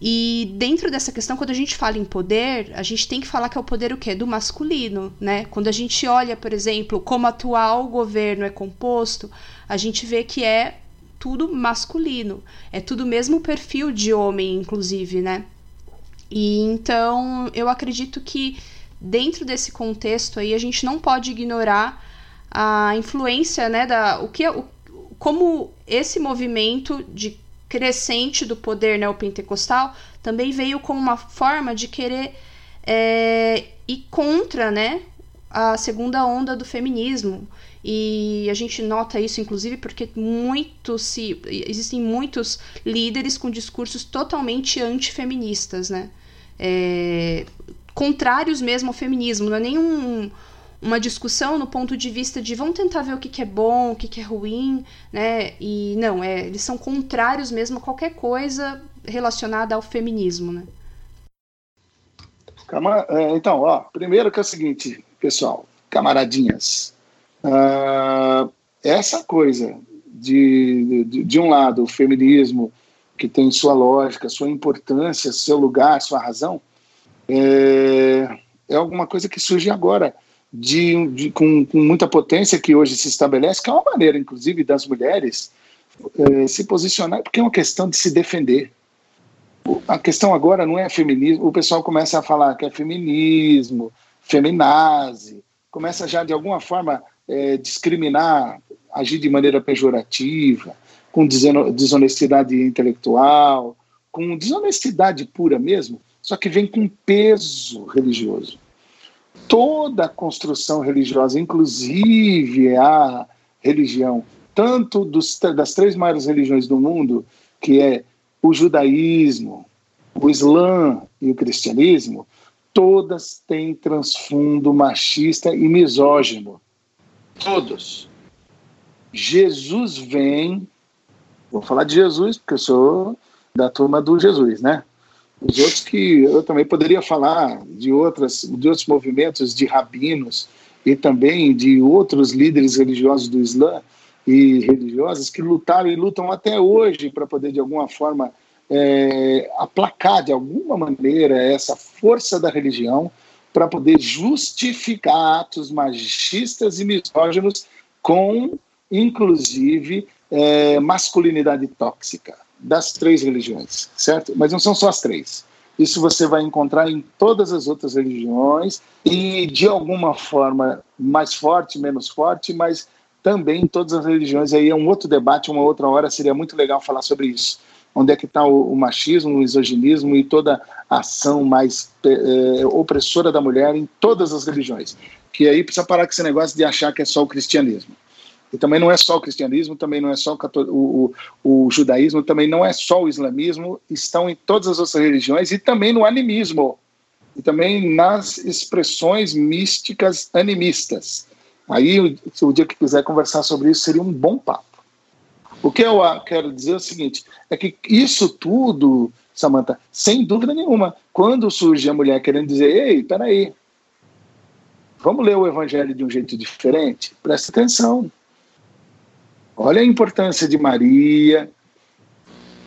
E dentro dessa questão, quando a gente fala em poder, a gente tem que falar que é o poder o quê? Do masculino, né? Quando a gente olha, por exemplo, como o atual governo é composto, a gente vê que é tudo masculino. É tudo mesmo perfil de homem, inclusive, né? E então eu acredito que dentro desse contexto aí a gente não pode ignorar a influência, né, da o que o, como esse movimento de crescente do poder neopentecostal também veio como uma forma de querer é, ir contra né, a segunda onda do feminismo. E a gente nota isso, inclusive, porque muitos se, existem muitos líderes com discursos totalmente antifeministas, né? É, contrários mesmo ao feminismo, não é nenhum uma discussão no ponto de vista de vamos tentar ver o que, que é bom, o que, que é ruim, né? E não, é, eles são contrários mesmo a qualquer coisa relacionada ao feminismo, né? É, então, ó, primeiro que é o seguinte, pessoal, camaradinhas, uh, essa coisa de, de, de um lado, o feminismo, que tem sua lógica, sua importância, seu lugar, sua razão, é, é alguma coisa que surge agora de, de com, com, muita potência que hoje se estabelece, que é uma maneira, inclusive, das mulheres eh, se posicionar, porque é uma questão de se defender. A questão agora não é feminismo, o pessoal começa a falar que é feminismo, feminazi, começa já de alguma forma eh, discriminar, agir de maneira pejorativa, com desonestidade intelectual, com desonestidade pura mesmo, só que vem com peso religioso toda a construção religiosa, inclusive a religião, tanto dos, das três maiores religiões do mundo, que é o judaísmo, o islã e o cristianismo, todas têm transfundo machista e misógino. Todos. Jesus vem, vou falar de Jesus, porque eu sou da turma do Jesus, né? Os outros que eu também poderia falar de, outras, de outros movimentos de rabinos e também de outros líderes religiosos do Islã e religiosas que lutaram e lutam até hoje para poder, de alguma forma, é, aplacar de alguma maneira essa força da religião para poder justificar atos machistas e misóginos com, inclusive, é, masculinidade tóxica das três religiões, certo? Mas não são só as três. Isso você vai encontrar em todas as outras religiões e de alguma forma mais forte, menos forte, mas também em todas as religiões. Aí é um outro debate, uma outra hora seria muito legal falar sobre isso. Onde é que está o, o, machismo, o misoginismo e toda ação mais é, opressora da mulher em todas as religiões? Que aí precisa parar com esse negócio de achar que é só o cristianismo. E também não é só o cristianismo, também não é só o, o, o, judaísmo, também não é só o islamismo, estão em todas as outras religiões e também no animismo, e também nas expressões místicas animistas. Aí, o, o dia que quiser conversar sobre isso, seria um bom papo. O que eu quero dizer é o seguinte: é que isso tudo, Samantha, sem dúvida nenhuma, quando surge a mulher querendo dizer, ei, peraí, vamos ler o evangelho de um jeito diferente? Presta atenção. Olha a importância de Maria,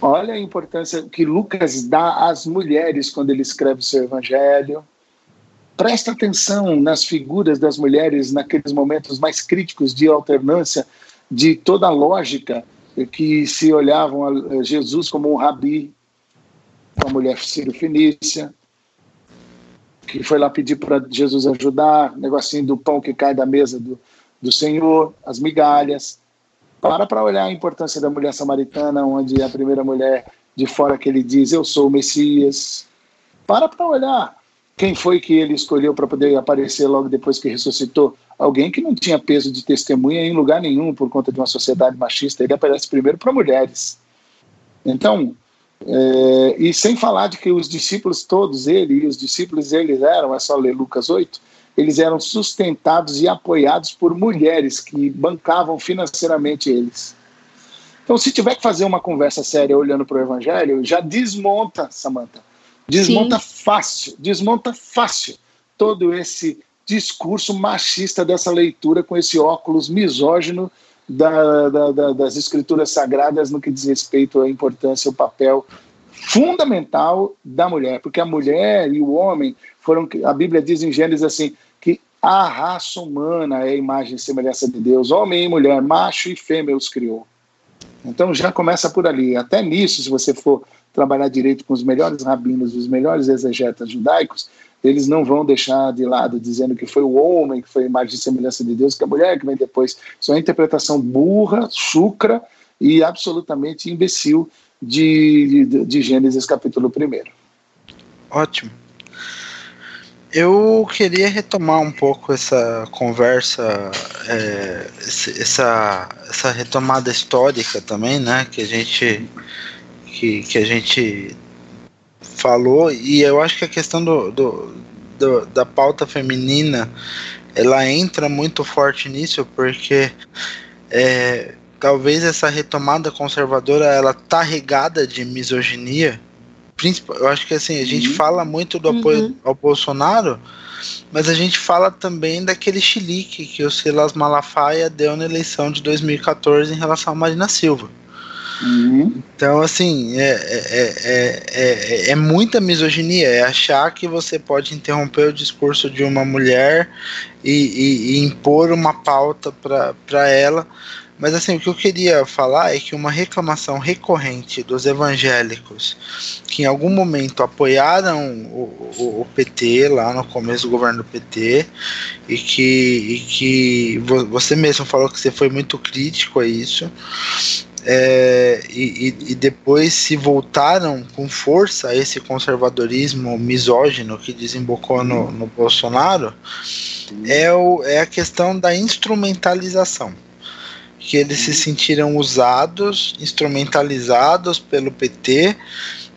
olha a importância que Lucas dá às mulheres quando ele escreve o seu evangelho. Presta atenção nas figuras das mulheres naqueles momentos mais críticos de alternância de toda a lógica que se olhavam a Jesus como um rabi, a mulher sírio-fenícia, que foi lá pedir para Jesus ajudar, negocinho do pão que cai da mesa do, do Senhor, as migalhas. Para para olhar a importância da mulher samaritana, onde a primeira mulher de fora que ele diz, eu sou o Messias. Para para olhar quem foi que ele escolheu para poder aparecer logo depois que ressuscitou. Alguém que não tinha peso de testemunha em lugar nenhum por conta de uma sociedade machista. Ele aparece primeiro para mulheres. Então, é, e sem falar de que os discípulos todos, ele e os discípulos eles eram, é só ler Lucas 8, eles eram sustentados e apoiados por mulheres que bancavam financeiramente eles. Então, se tiver que fazer uma conversa séria olhando para o Evangelho, já desmonta, Samantha. Desmonta Sim. fácil, desmonta fácil todo esse discurso machista dessa leitura com esse óculos misógino da, da, da, das escrituras sagradas no que diz respeito à importância, o papel fundamental da mulher, porque a mulher e o homem foram, a Bíblia diz em Gênesis assim, que a raça humana é a imagem e semelhança de Deus, homem e mulher, macho e fêmea os criou. Então já começa por ali. Até nisso, se você for trabalhar direito com os melhores rabinos, os melhores exegetas judaicos, eles não vão deixar de lado dizendo que foi o homem que foi a imagem e semelhança de Deus, que a mulher que vem depois. Isso é uma interpretação burra, chucra e absolutamente imbecil de, de, de Gênesis capítulo 1. Ótimo. Eu queria retomar um pouco essa conversa, é, essa, essa retomada histórica também, né? Que a gente que, que a gente falou e eu acho que a questão do, do, do, da pauta feminina ela entra muito forte nisso porque é, talvez essa retomada conservadora ela tá regada de misoginia eu acho que assim a gente uhum. fala muito do apoio uhum. ao Bolsonaro mas a gente fala também daquele chilique que o Silas Malafaia deu na eleição de 2014 em relação a Marina Silva Uhum. Então, assim, é, é, é, é, muita misoginia, é achar que você pode interromper o discurso de uma mulher e, e, e impor uma pauta para ela. Mas assim, o que eu queria falar é que uma reclamação recorrente dos evangélicos que em algum momento apoiaram o, o, o PT lá no começo do governo do PT e que, e que você mesmo falou que você foi muito crítico a isso é, e, e, depois se voltaram com força a esse conservadorismo misógino que desembocou no, no Bolsonaro é, o, é a questão da instrumentalização que eles se sentiram usados, instrumentalizados pelo PT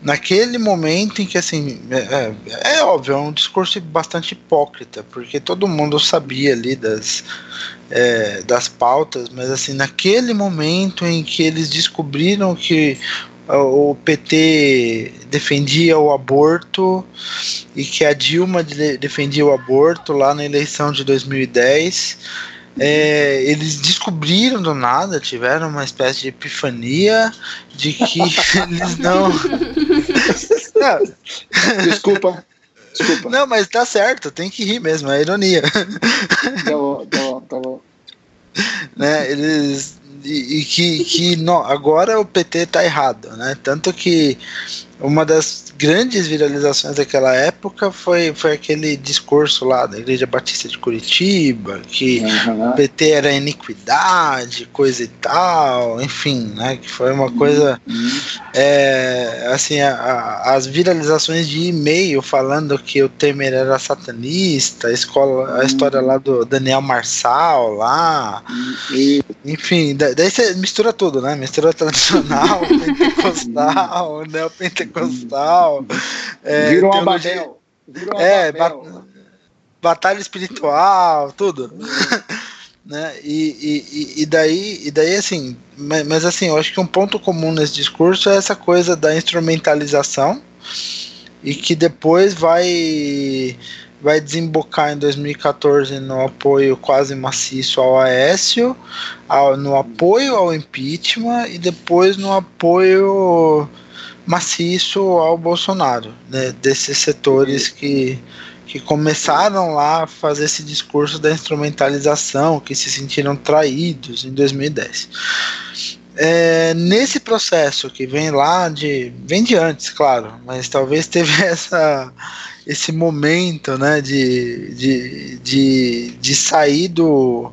naquele momento em que assim é, é, é, óbvio é um discurso bastante hipócrita porque todo mundo sabia ali das é, das pautas mas assim naquele momento em que eles descobriram que o PT defendia o aborto e que a Dilma defendia o aborto lá na eleição de 2010 é, eles descobriram do nada, tiveram uma espécie de epifania de que eles não. Desculpa. Desculpa. Não, mas tá certo, tem que rir mesmo, é ironia. Tá bom, tá bom, tá bom. Né, eles. E, e que, que não, agora o PT tá errado, né? Tanto que uma das grandes viralizações daquela época foi, foi aquele discurso lá da Igreja Batista de Curitiba, que uhum. o PT era iniquidade, coisa e tal, enfim, né? Que foi uma coisa. Uhum. É, assim, a, a, as viralizações de e-mail falando que o Temer era satanista, a, escola, a uhum. história lá do Daniel Marçal lá. Uhum. Enfim, daí você mistura tudo, né? Mistura tradicional, pentecostal, neopentecostal pentecostal. É, Virou um Abadel. Virou é, batalha espiritual, tudo. né? E, e, e, daí, e daí assim, mas, mas, assim, eu acho que um ponto comum nesse discurso é essa coisa da instrumentalização e que depois vai vai desembocar em 2014 no apoio quase maciço ao Aécio, ao, no apoio ao impeachment e depois no apoio maciço ao Bolsonaro, né, desses setores que, que começaram lá a fazer esse discurso da instrumentalização, que se sentiram traídos em 2010. É, nesse processo que vem lá de. vem de antes, claro, mas talvez teve essa, esse momento né, de, de, de, de sair do,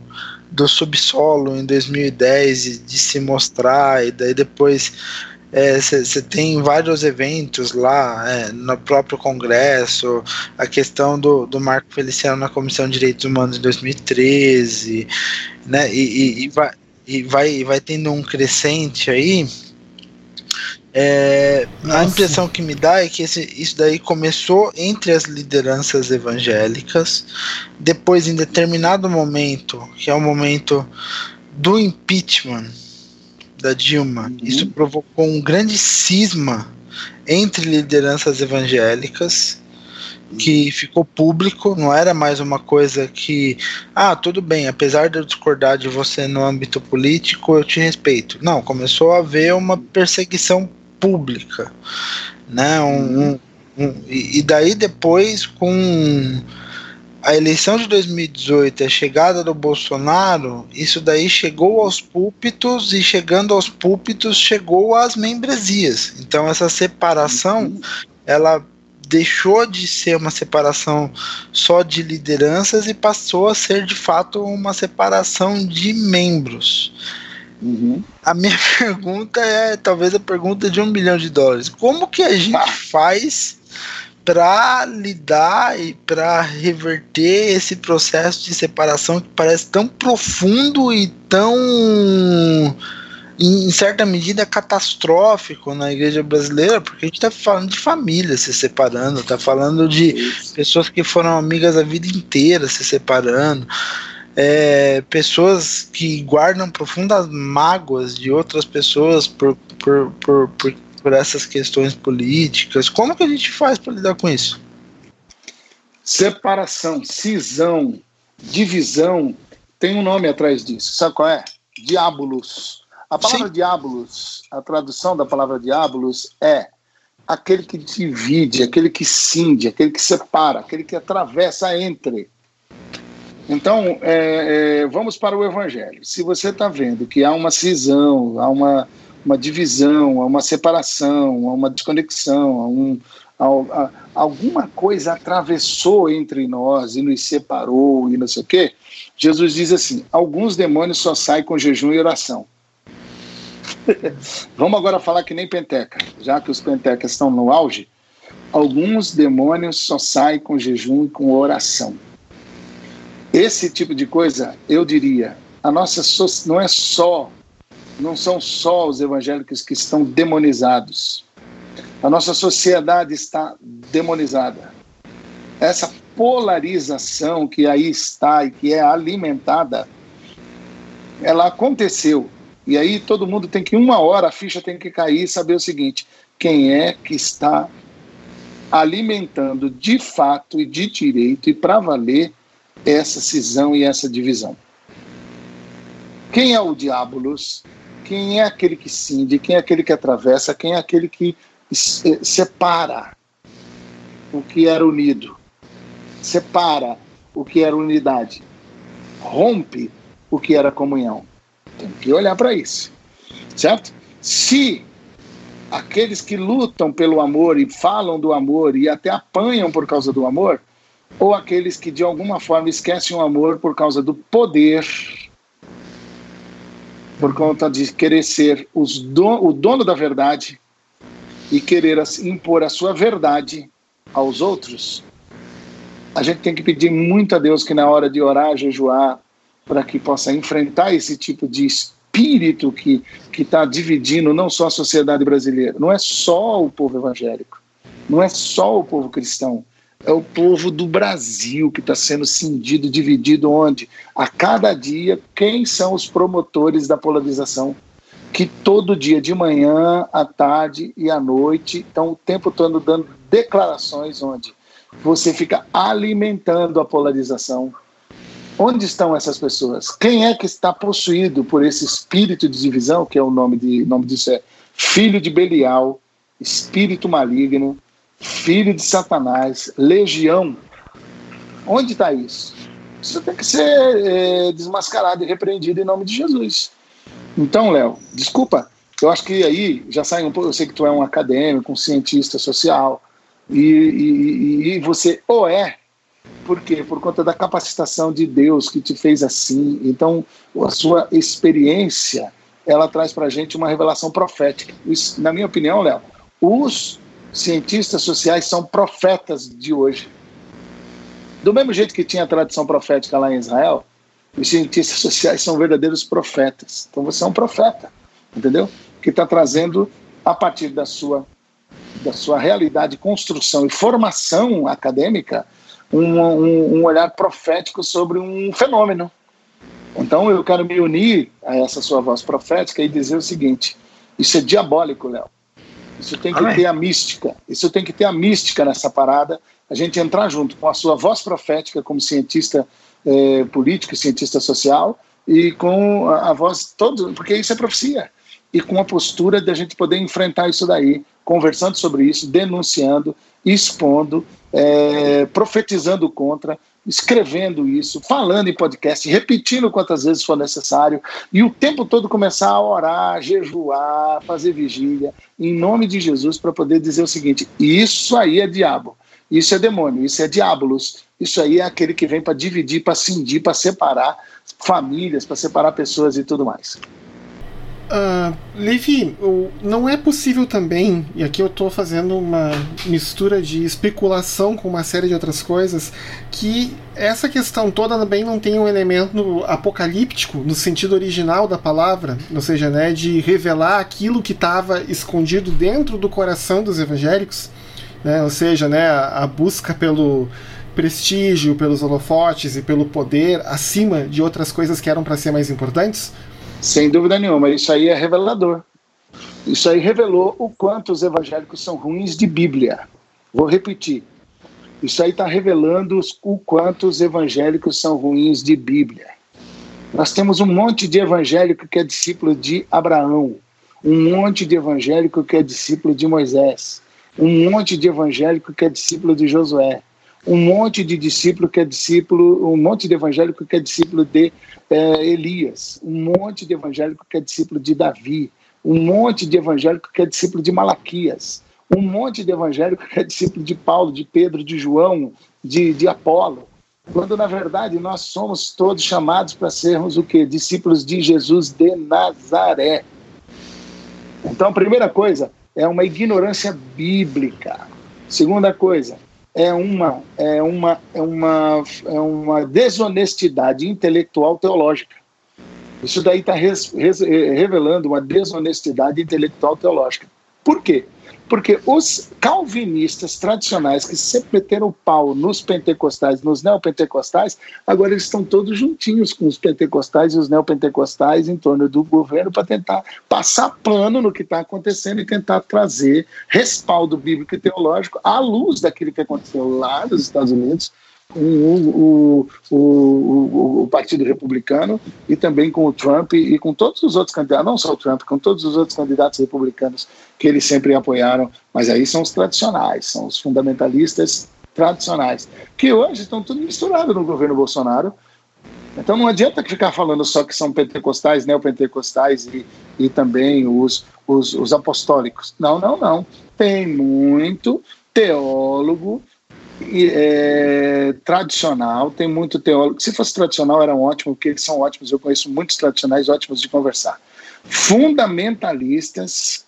do subsolo em 2010 e de se mostrar, e daí depois você é, tem vários eventos lá é, no próprio Congresso, a questão do, do Marco Feliciano na Comissão de Direitos Humanos em 2013, né? E, e, e vai, e vai, vai tendo um crescente aí. É, a impressão que me dá é que esse, isso daí começou entre as lideranças evangélicas, depois, em determinado momento, que é o momento do impeachment da Dilma. Uhum. Isso provocou um grande cisma entre lideranças evangélicas que ficou público, não era mais uma coisa que, ah, tudo bem, apesar de eu discordar de você no âmbito político, eu te respeito. Não, começou a haver uma perseguição pública, né? Um, um, e daí depois com a eleição de 2018, a chegada do Bolsonaro, isso daí chegou aos púlpitos e chegando aos púlpitos chegou às membresias. Então essa separação, ela deixou de ser uma separação só de lideranças e passou a ser de fato uma separação de membros. Uhum. A minha pergunta é talvez a pergunta de um milhão de dólares. Como que a gente ah. faz para lidar e para reverter esse processo de separação que parece tão profundo e tão em certa medida catastrófico na igreja brasileira, porque a gente está falando de família se separando, está falando de pessoas que foram amigas a vida inteira se separando, é, pessoas que guardam profundas mágoas de outras pessoas por, por, por, por por essas questões políticas. Como que a gente faz para lidar com isso? Separação, cisão, divisão, tem um nome atrás disso. Sabe qual é? Diabolos. A palavra Sim. diabolos, a tradução da palavra diabolos é aquele que divide, aquele que cinde, aquele que separa, aquele que atravessa entre. Então, é, é, vamos para o Evangelho. Se você está vendo que há uma cisão, há uma uma divisão, a uma separação, a uma desconexão, a um, a, a, alguma coisa atravessou entre nós e nos separou e não sei o quê, Jesus diz assim: alguns demônios só saem com jejum e oração. Vamos agora falar que nem penteca, já que os pentecas estão no auge. Alguns demônios só saem com jejum e com oração. Esse tipo de coisa, eu diria, a nossa não é só não são só os evangélicos que estão demonizados. A nossa sociedade está demonizada. Essa polarização que aí está e que é alimentada, ela aconteceu. E aí todo mundo tem que, uma hora, a ficha tem que cair e saber o seguinte: quem é que está alimentando de fato e de direito e para valer essa cisão e essa divisão? Quem é o diabolos? Quem é aquele que cinde, quem é aquele que atravessa, quem é aquele que separa o que era unido, separa o que era unidade, rompe o que era comunhão. Tem que olhar para isso, certo? Se aqueles que lutam pelo amor e falam do amor e até apanham por causa do amor, ou aqueles que de alguma forma esquecem o amor por causa do poder por conta de querer ser don o dono da verdade e querer impor a sua verdade aos outros, a gente tem que pedir muito a Deus que na hora de orar, jejuar, para que possa enfrentar esse tipo de espírito que está dividindo não só a sociedade brasileira, não é só o povo evangélico, não é só o povo cristão, é o povo do Brasil que está sendo cindido, dividido, onde a cada dia quem são os promotores da polarização que todo dia, de manhã, à tarde e à noite, estão o tempo todo dando declarações onde você fica alimentando a polarização. Onde estão essas pessoas? Quem é que está possuído por esse espírito de divisão, que é o nome, de, nome disso é filho de Belial, espírito maligno, filho de Satanás, legião. Onde está isso? Isso tem que ser é, desmascarado e repreendido em nome de Jesus. Então, Léo, desculpa, eu acho que aí já sai um pouco. Eu sei que tu é um acadêmico, um cientista social, e, e, e você ou é, por quê? Por conta da capacitação de Deus que te fez assim. Então, a sua experiência, ela traz para gente uma revelação profética. Isso, na minha opinião, Léo, os cientistas sociais são profetas de hoje. Do mesmo jeito que tinha a tradição profética lá em Israel, os cientistas sociais são verdadeiros profetas. Então você é um profeta, entendeu? Que está trazendo, a partir da sua, da sua realidade, construção e formação acadêmica, um, um, um olhar profético sobre um fenômeno. Então eu quero me unir a essa sua voz profética e dizer o seguinte: isso é diabólico, Léo. Isso tem que Amém. ter a mística. Isso tem que ter a mística nessa parada. A gente entrar junto com a sua voz profética como cientista é, político, cientista social, e com a, a voz todo, porque isso é profecia. e com a postura de a gente poder enfrentar isso daí, conversando sobre isso, denunciando, expondo, é, profetizando contra, escrevendo isso, falando em podcast, repetindo quantas vezes for necessário, e o tempo todo começar a orar, jejuar, fazer vigília, em nome de Jesus, para poder dizer o seguinte: isso aí é diabo, isso é demônio, isso é diabolos, isso aí é aquele que vem para dividir, para cindir, para separar famílias, para separar pessoas e tudo mais. Uh, Levi, não é possível também, e aqui eu estou fazendo uma mistura de especulação com uma série de outras coisas, que essa questão toda também não tem um elemento apocalíptico no sentido original da palavra, ou seja, né, de revelar aquilo que estava escondido dentro do coração dos evangélicos, né, ou seja, né, a, a busca pelo prestígio, pelos holofotes e pelo poder acima de outras coisas que eram para ser mais importantes. Sem dúvida nenhuma, isso aí é revelador. Isso aí revelou o quanto os evangélicos são ruins de Bíblia. Vou repetir. Isso aí está revelando o quanto os evangélicos são ruins de Bíblia. Nós temos um monte de evangélico que é discípulo de Abraão, um monte de evangélico que é discípulo de Moisés, um monte de evangélico que é discípulo de Josué, um monte de discípulo que é discípulo, um monte de evangélico que é discípulo de é, Elias, um monte de evangélico que é discípulo de Davi, um monte de evangélico que é discípulo de Malaquias, um monte de evangélico que é discípulo de Paulo, de Pedro, de João, de, de Apolo, quando na verdade nós somos todos chamados para sermos o que? Discípulos de Jesus de Nazaré. Então, a primeira coisa é uma ignorância bíblica. Segunda coisa, é uma, é uma, é uma, é uma desonestidade intelectual teológica. Isso daí está revelando uma desonestidade intelectual teológica. Por quê? Porque os calvinistas tradicionais que sempre meteram o pau nos pentecostais, nos neopentecostais, agora eles estão todos juntinhos com os pentecostais e os neopentecostais em torno do governo para tentar passar pano no que está acontecendo e tentar trazer respaldo bíblico e teológico à luz daquilo que aconteceu lá nos Estados Unidos o, o, o, o, Partido Republicano e também com o Trump e com todos os outros candidatos, não só o Trump, com todos os outros candidatos republicanos que eles sempre apoiaram, mas aí são os tradicionais, são os fundamentalistas tradicionais, que hoje estão tudo misturado no governo Bolsonaro. Então não adianta ficar falando só que são pentecostais, neopentecostais e, e também os, os, os apostólicos. Não, não, não. Tem muito teólogo é, tradicional, tem muito teólogo. Se fosse tradicional, era ótimo, porque eles são ótimos. Eu conheço muitos tradicionais ótimos de conversar. Fundamentalistas,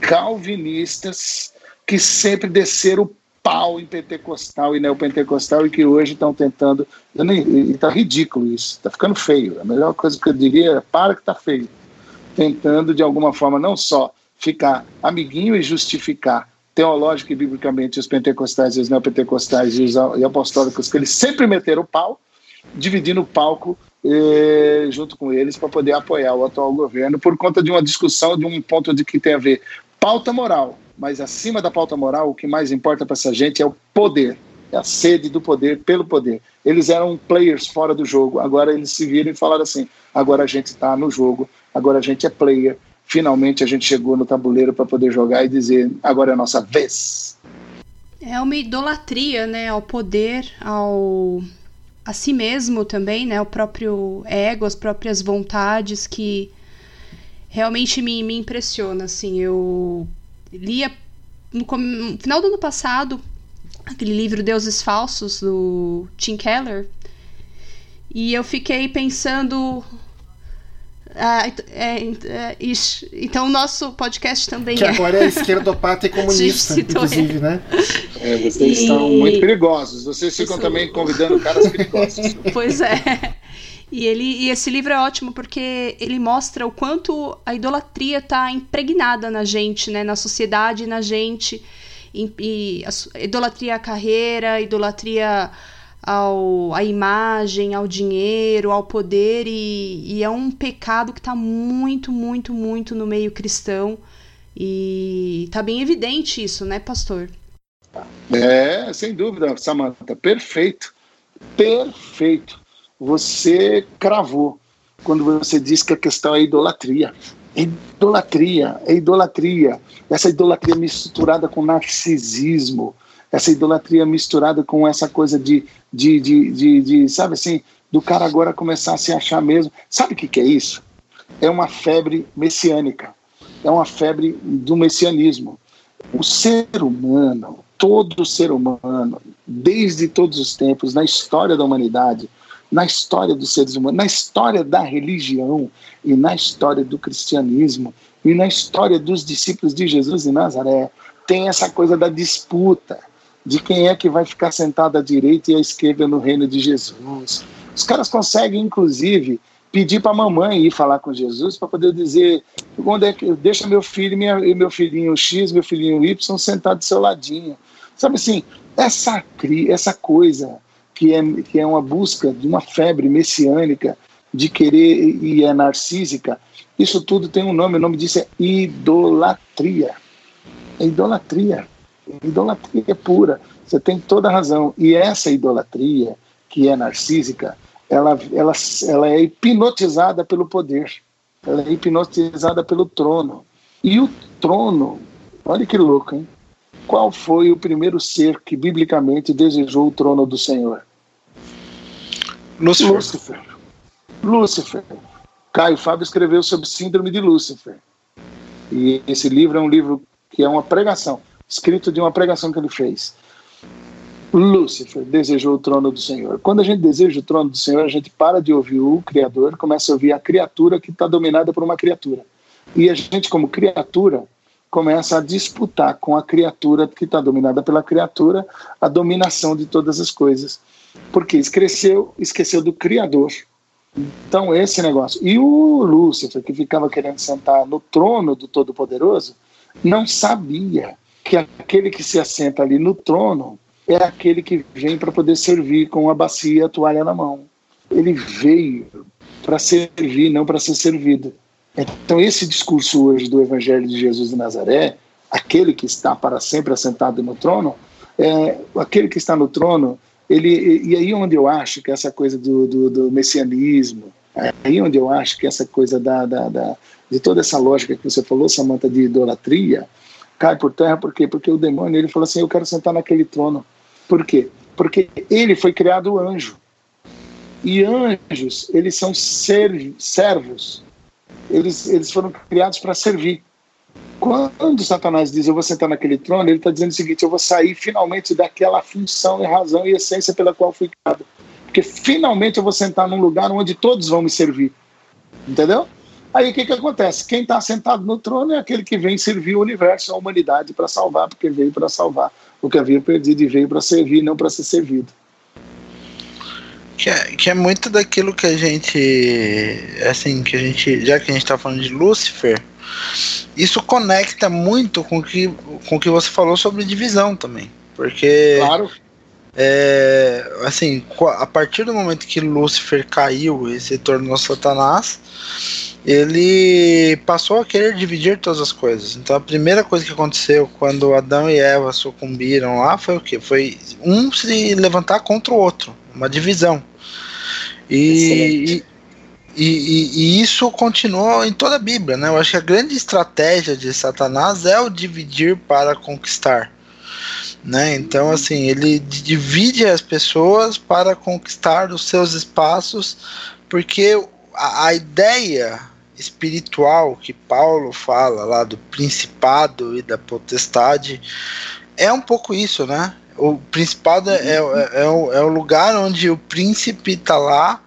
calvinistas, que sempre desceram o pau em pentecostal e neopentecostal e que hoje estão tentando. Está ridículo isso, está ficando feio. A melhor coisa que eu diria é: para que está feio. Tentando, de alguma forma, não só ficar amiguinho e justificar teológico e biblicamente os pentecostais e os neopentecostais e os apostólicos, que eles sempre meteram o pau, dividindo o palco eh, junto com eles para poder apoiar o atual governo por conta de uma discussão de um ponto de que tem a ver pauta moral, mas acima da pauta moral, o que mais importa para essa gente é o poder, é a sede do poder pelo poder. Eles eram players fora do jogo, agora eles se viram e falaram assim: agora a gente está no jogo, agora a gente é player, finalmente a gente chegou no tabuleiro para poder jogar e dizer agora é a nossa vez. É uma idolatria, né, ao poder, ao a si mesmo também, né, o próprio ego, as próprias vontades que realmente me, me impressiona, assim, eu lia no, no final do ano passado aquele livro Deuses Falsos do Tim Keller e eu fiquei pensando ah, é, é, então o nosso podcast também que é. agora é esquerdopata e comunista, inclusive, né? É, vocês e... estão muito perigosos. Vocês ficam Isso... também convidando caras perigosos. Pois é. E, ele, e esse livro é ótimo porque ele mostra o quanto a idolatria está impregnada na gente, né? na sociedade, na gente. E, e a, idolatria à carreira, idolatria ao, à imagem, ao dinheiro, ao poder, e, e é um pecado que está muito, muito, muito no meio cristão. E está bem evidente isso, né, pastor? É, sem dúvida, Samantha, perfeito. Perfeito. Você cravou quando você disse que a questão é idolatria. Idolatria, é idolatria. Essa idolatria misturada com narcisismo, essa idolatria misturada com essa coisa de, de, de, de, de sabe assim, do cara agora começar a se achar mesmo. Sabe o que, que é isso? É uma febre messiânica, é uma febre do messianismo. O ser humano, todo ser humano, desde todos os tempos, na história da humanidade, na história dos seres humanos, na história da religião e na história do cristianismo e na história dos discípulos de Jesus em Nazaré, tem essa coisa da disputa de quem é que vai ficar sentado à direita e à esquerda no reino de Jesus. Os caras conseguem, inclusive, pedir para a mamãe ir falar com Jesus para poder dizer onde é que deixa meu filho minha, meu filhinho X, meu filhinho Y sentado do seu ladinho. Sabe assim, essa essa coisa que é, que é uma busca de uma febre messiânica de querer e é narcísica, isso tudo tem um nome, o nome disso é idolatria. É idolatria. Idolatria pura. Você tem toda a razão. E essa idolatria, que é narcísica, ela, ela, ela é hipnotizada pelo poder. Ela é hipnotizada pelo trono. E o trono, olha que louco, hein? Qual foi o primeiro ser que biblicamente desejou o trono do Senhor? Lúcifer. Lúcifer. Lúcifer. Caio Fábio escreveu sobre síndrome de Lúcifer. E esse livro é um livro que é uma pregação, escrito de uma pregação que ele fez. Lúcifer desejou o trono do Senhor. Quando a gente deseja o trono do Senhor, a gente para de ouvir o Criador, começa a ouvir a criatura que está dominada por uma criatura. E a gente, como criatura, começa a disputar com a criatura que está dominada pela criatura a dominação de todas as coisas porque esqueceu, esqueceu do Criador. Então, esse negócio. E o Lúcifer, que ficava querendo sentar no trono do Todo-Poderoso, não sabia que aquele que se assenta ali no trono é aquele que vem para poder servir com a bacia e a toalha na mão. Ele veio para servir, não para ser servido. Então, esse discurso hoje do Evangelho de Jesus de Nazaré, aquele que está para sempre assentado no trono, é, aquele que está no trono ele, e aí onde eu acho que essa coisa do, do, do messianismo, aí onde eu acho que essa coisa da, da, da, de toda essa lógica que você falou, Samanta, de idolatria, cai por terra, por quê? Porque o demônio, ele falou assim, eu quero sentar naquele trono. Por quê? Porque ele foi criado anjo. E anjos, eles são servos. Eles, eles foram criados para servir. Quando Satanás diz eu vou sentar naquele trono, ele está dizendo o seguinte: eu vou sair finalmente daquela função e razão e essência pela qual fui criado. Porque finalmente eu vou sentar num lugar onde todos vão me servir. Entendeu? Aí o que, que acontece? Quem está sentado no trono é aquele que vem servir o universo, a humanidade, para salvar, porque veio para salvar o que havia perdido e veio para servir, não para ser servido. Que é, que é muito daquilo que a gente. Assim, que a gente. Já que a gente está falando de Lúcifer isso conecta muito com que, o com que você falou sobre divisão também. Porque. Claro. É, assim, a partir do momento que Lúcifer caiu e se tornou Satanás, ele passou a querer dividir todas as coisas. Então a primeira coisa que aconteceu quando Adão e Eva sucumbiram lá foi o que? Foi um se levantar contra o outro, uma divisão. E, e, e, e, isso continuou em toda a Bíblia, né? Eu acho que a grande estratégia de Satanás é o dividir para conquistar. Né? Então, assim, ele divide as pessoas para conquistar os seus espaços, porque a, a ideia espiritual que Paulo fala lá do principado e da potestade é um pouco isso, né? O principado é, é, é, o, é o lugar onde o príncipe está lá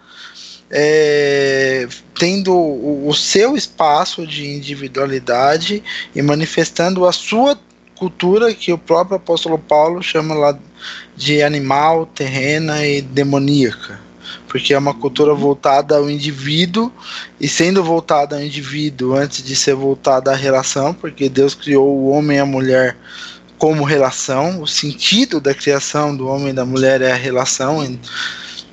é, tendo o, o, seu espaço de individualidade e manifestando a sua cultura que o próprio apóstolo Paulo chama lá de animal, terrena e demoníaca. Porque é uma cultura voltada ao indivíduo e sendo voltada ao indivíduo antes de ser voltada à relação, porque Deus criou o homem e a mulher como relação, o sentido da criação do homem e da mulher é a relação.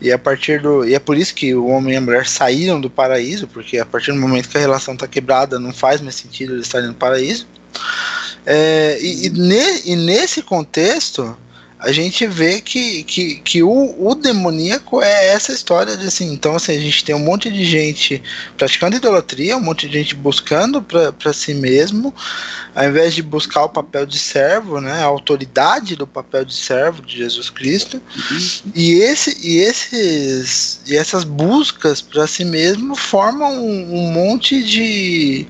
E a partir do. E é por isso que o homem e a mulher saíram do paraíso, porque a partir do momento que a relação está quebrada, não faz mais sentido eles estarem no paraíso. É, e, e, ne, e, nesse contexto, a gente vê que, que, que o, o demoníaco é essa história de assim, então assim, a gente tem um monte de gente praticando idolatria, um monte de gente buscando para si mesmo, ao invés de buscar o papel de servo, né, a autoridade do papel de servo de Jesus Cristo, uhum. e, esse, e, esses, e essas buscas para si mesmo formam um, um monte de,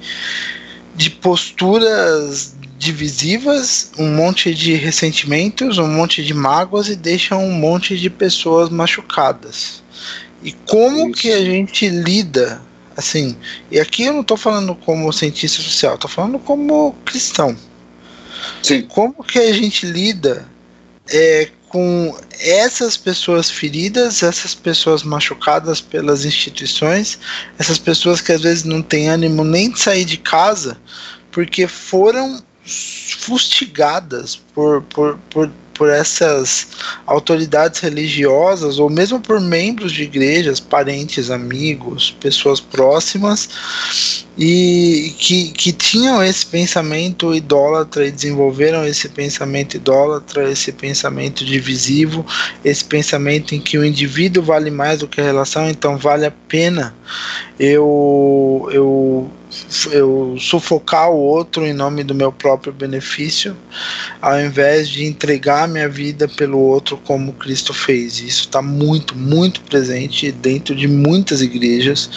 de posturas divisivas, um monte de ressentimentos, um monte de mágoas e deixam um monte de pessoas machucadas. E como Isso. que a gente lida assim? E aqui eu não estou falando como cientista social, estou falando como cristão. Sim. Como que a gente lida é, com essas pessoas feridas, essas pessoas machucadas pelas instituições, essas pessoas que às vezes não têm ânimo nem de sair de casa porque foram fustigadas por, por, por, por essas autoridades religiosas ou mesmo por membros de igrejas, parentes, amigos, pessoas próximas e que, que tinham esse pensamento idólatra e desenvolveram esse pensamento idólatra, esse pensamento divisivo, esse pensamento em que o indivíduo vale mais do que a relação, então vale a pena eu, eu eu sufocar o outro em nome do meu próprio benefício, ao invés de entregar minha vida pelo outro como Cristo fez. Isso está muito, muito presente dentro de muitas igrejas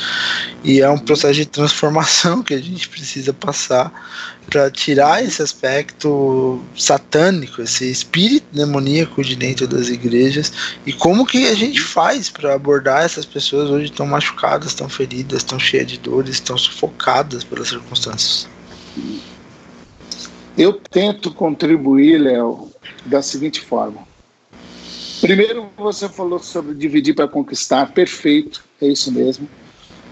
e é um processo de transformação que a gente precisa passar para tirar esse aspecto satânico, esse espírito demoníaco de dentro das igrejas e como que a gente faz para abordar essas pessoas hoje tão machucadas, tão feridas, tão cheias de dores, tão sufocadas pelas circunstâncias. Eu tento contribuir, Léo, da seguinte forma. Primeiro, você falou sobre dividir para conquistar, perfeito, é isso mesmo.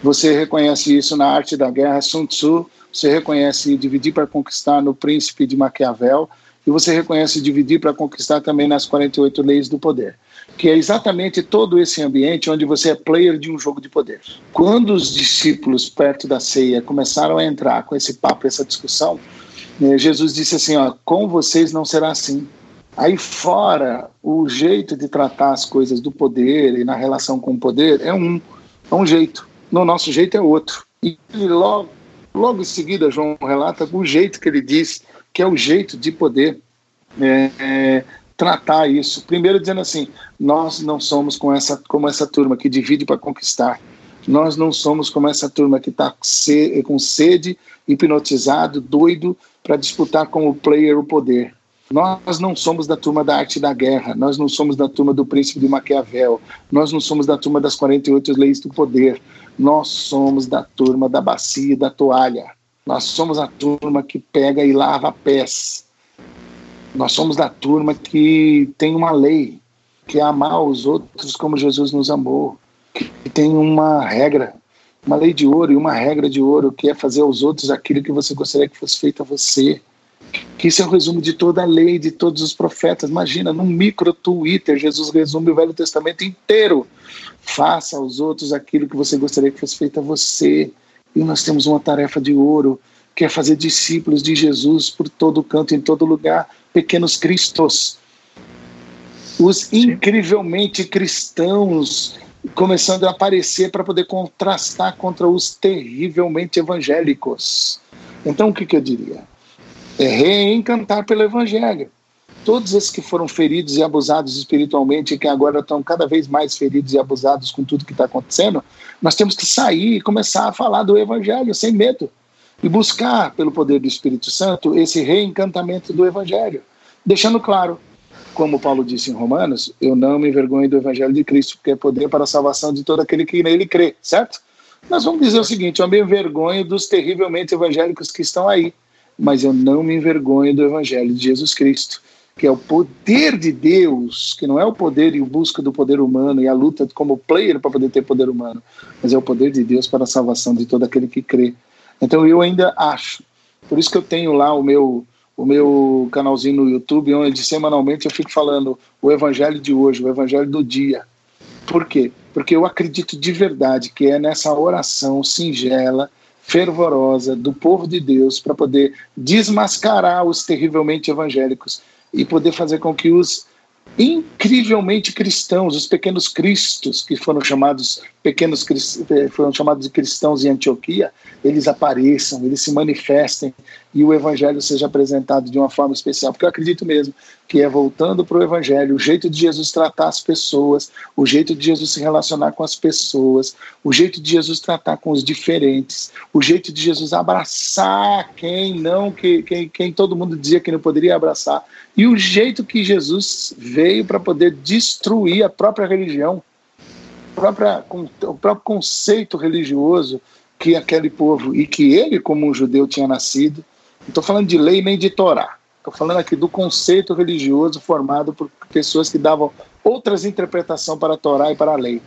Você reconhece isso na arte da guerra, Sun Tzu você reconhece dividir para conquistar no Príncipe de Maquiavel, e você reconhece dividir para conquistar também nas 48 leis do poder, que é exatamente todo esse ambiente onde você é player de um jogo de poder. Quando os discípulos perto da ceia começaram a entrar com esse papo, essa discussão, né, Jesus disse assim: ó, com vocês não será assim. Aí fora, o jeito de tratar as coisas do poder e na relação com o poder é um, é um jeito. No nosso jeito é outro. E logo Logo em seguida, João relata o jeito que ele diz, que é o jeito de poder é, é, tratar isso. Primeiro dizendo assim, nós não somos com essa, como essa turma que divide para conquistar. Nós não somos como essa turma que está com sede, hipnotizado, doido para disputar com o player o poder. Nós não somos da turma da arte da guerra, nós não somos da turma do príncipe de Maquiavel, nós não somos da turma das 48 leis do poder, nós somos da turma da bacia e da toalha. Nós somos a turma que pega e lava pés. Nós somos da turma que tem uma lei, que é amar os outros como Jesus nos amou, que tem uma regra, uma lei de ouro e uma regra de ouro, que é fazer aos outros aquilo que você gostaria que fosse feito a você que isso é o resumo de toda a lei, de todos os profetas. Imagina, num micro Twitter, Jesus resume o Velho Testamento inteiro. Faça aos outros aquilo que você gostaria que fosse feito a você. E nós temos uma tarefa de ouro, que é fazer discípulos de Jesus por todo canto, em todo lugar, pequenos cristos. Os incrivelmente cristãos começando a aparecer para poder contrastar contra os terrivelmente evangélicos. Então, o que, que eu diria? É reencantar pelo Evangelho. Todos esses que foram feridos e abusados espiritualmente e que agora estão cada vez mais feridos e abusados com tudo que está acontecendo, nós temos que sair e começar a falar do Evangelho sem medo e buscar, pelo poder do Espírito Santo, esse reencantamento do Evangelho, deixando claro, como Paulo disse em Romanos, eu não me envergonho do Evangelho de Cristo, porque é poder para a salvação de todo aquele que nele crê, certo? Nós vamos dizer o seguinte: eu me envergonho dos terrivelmente evangélicos que estão aí mas eu não me envergonho do Evangelho de Jesus Cristo, que é o poder de Deus, que não é o poder e o busca do poder humano e a luta como player para poder ter poder humano, mas é o poder de Deus para a salvação de todo aquele que crê. Então eu ainda acho, por isso que eu tenho lá o meu o meu canalzinho no YouTube, onde semanalmente eu fico falando o evangelho de hoje, o evangelho do dia. Por quê? Porque eu acredito de verdade que é nessa oração singela fervorosa do povo de Deus para poder desmascarar os terrivelmente evangélicos e poder fazer com que os incrivelmente cristãos, os pequenos cristos que foram chamados pequenos eh, foram chamados de cristãos em Antioquia, eles apareçam, eles se manifestem e o evangelho seja apresentado de uma forma especial, porque eu acredito mesmo que é voltando para o evangelho, o jeito de Jesus tratar as pessoas, o jeito de Jesus se relacionar com as pessoas, o jeito de Jesus tratar com os diferentes, o jeito de Jesus abraçar quem não que quem, quem todo mundo dizia que não poderia abraçar, e o jeito que Jesus veio para poder destruir a própria religião própria, o próprio conceito religioso que aquele povo e que ele, como um judeu, tinha nascido. Não estou falando de lei nem de Torá. Estou falando aqui do conceito religioso formado por pessoas que davam outras interpretações para a Torá e para a lei.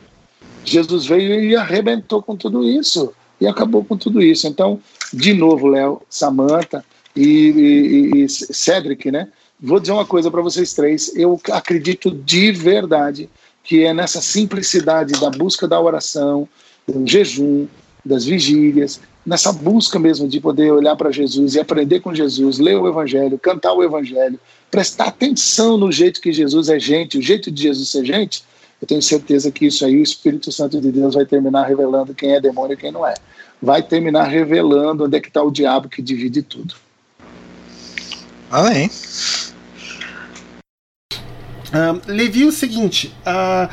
Jesus veio e arrebentou com tudo isso e acabou com tudo isso. Então, de novo, Léo, Samantha e, e, e Cedric, né? Vou dizer uma coisa para vocês três. Eu acredito de verdade que é nessa simplicidade da busca da oração, do jejum, das vigílias, nessa busca mesmo de poder olhar para Jesus e aprender com Jesus, ler o Evangelho, cantar o Evangelho, prestar atenção no jeito que Jesus é gente, o jeito de Jesus ser gente, eu tenho certeza que isso aí o Espírito Santo de Deus vai terminar revelando quem é demônio e quem não é. Vai terminar revelando onde é que está o diabo que divide tudo. Amém. Uh, Levi, o seguinte. Uh,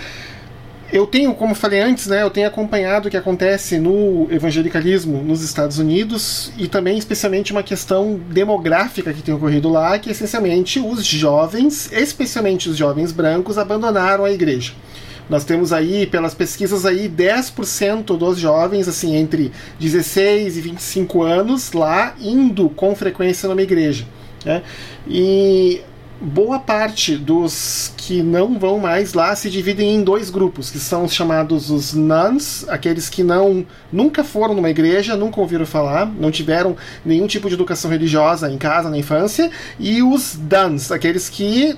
eu tenho, como falei antes, né, eu tenho acompanhado o que acontece no evangelicalismo nos Estados Unidos e também, especialmente, uma questão demográfica que tem ocorrido lá, que essencialmente os jovens, especialmente os jovens brancos, abandonaram a igreja. Nós temos aí, pelas pesquisas aí, 10% dos jovens, assim, entre 16 e 25 anos, lá indo com frequência numa igreja. Né? E boa parte dos que não vão mais lá se dividem em dois grupos, que são os chamados os nuns, aqueles que não nunca foram numa igreja, nunca ouviram falar, não tiveram nenhum tipo de educação religiosa em casa na infância, e os duns, aqueles que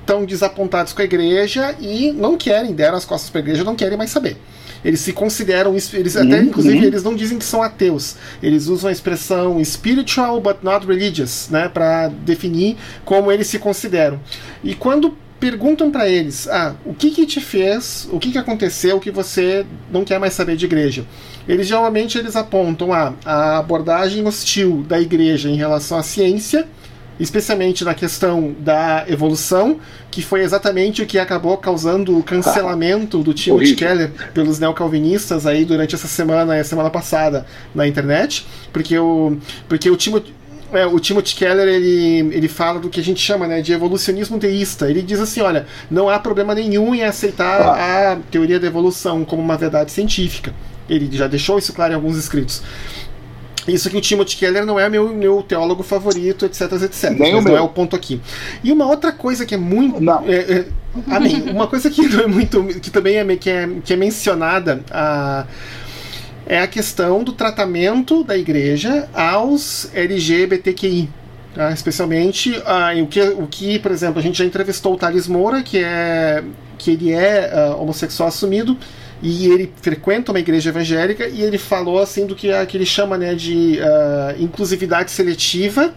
estão desapontados com a igreja e não querem, deram as costas para a igreja, não querem mais saber. Eles se consideram, eles até uhum. inclusive eles não dizem que são ateus. Eles usam a expressão spiritual but not religious, né, para definir como eles se consideram. E quando perguntam para eles, ah, o que que te fez, o que que aconteceu que você não quer mais saber de igreja? Eles geralmente eles apontam ah, a abordagem hostil da igreja em relação à ciência especialmente na questão da evolução, que foi exatamente o que acabou causando o cancelamento do Timothy Keller pelos neocalvinistas aí durante essa semana e a semana passada na internet, porque o, porque o Timothy é, o Timothy Keller ele, ele fala do que a gente chama né, de evolucionismo teísta. Ele diz assim: olha, não há problema nenhum em aceitar ah. a teoria da evolução como uma verdade científica. Ele já deixou isso claro em alguns escritos. Isso que o Timothy Keller não é meu, meu teólogo favorito, etc, etc. Nem mas não é o ponto aqui. E uma outra coisa que é muito. Não. É, é, amém. Uma coisa que não é muito. que também é, que é, que é mencionada. A, é a questão do tratamento da igreja aos LGBTQI. Tá? Especialmente uh, o, que, o que, por exemplo, a gente já entrevistou o Thales Moura, que, é, que ele é uh, homossexual assumido, e ele frequenta uma igreja evangélica e ele falou assim do que, que ele chama né, de uh, inclusividade seletiva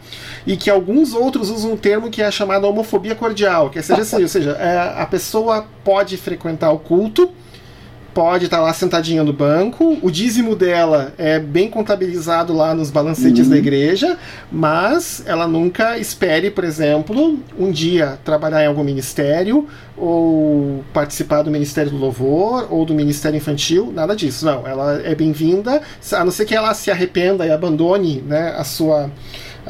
e que alguns outros usam um termo que é chamado homofobia cordial, que é, seja assim, ou seja, é, a pessoa pode frequentar o culto, pode estar lá sentadinha no banco, o dízimo dela é bem contabilizado lá nos balancetes uhum. da igreja, mas ela nunca espere, por exemplo, um dia trabalhar em algum ministério ou participar do Ministério do Louvor ou do Ministério Infantil, nada disso. Não, ela é bem-vinda, a não ser que ela se arrependa e abandone né, a sua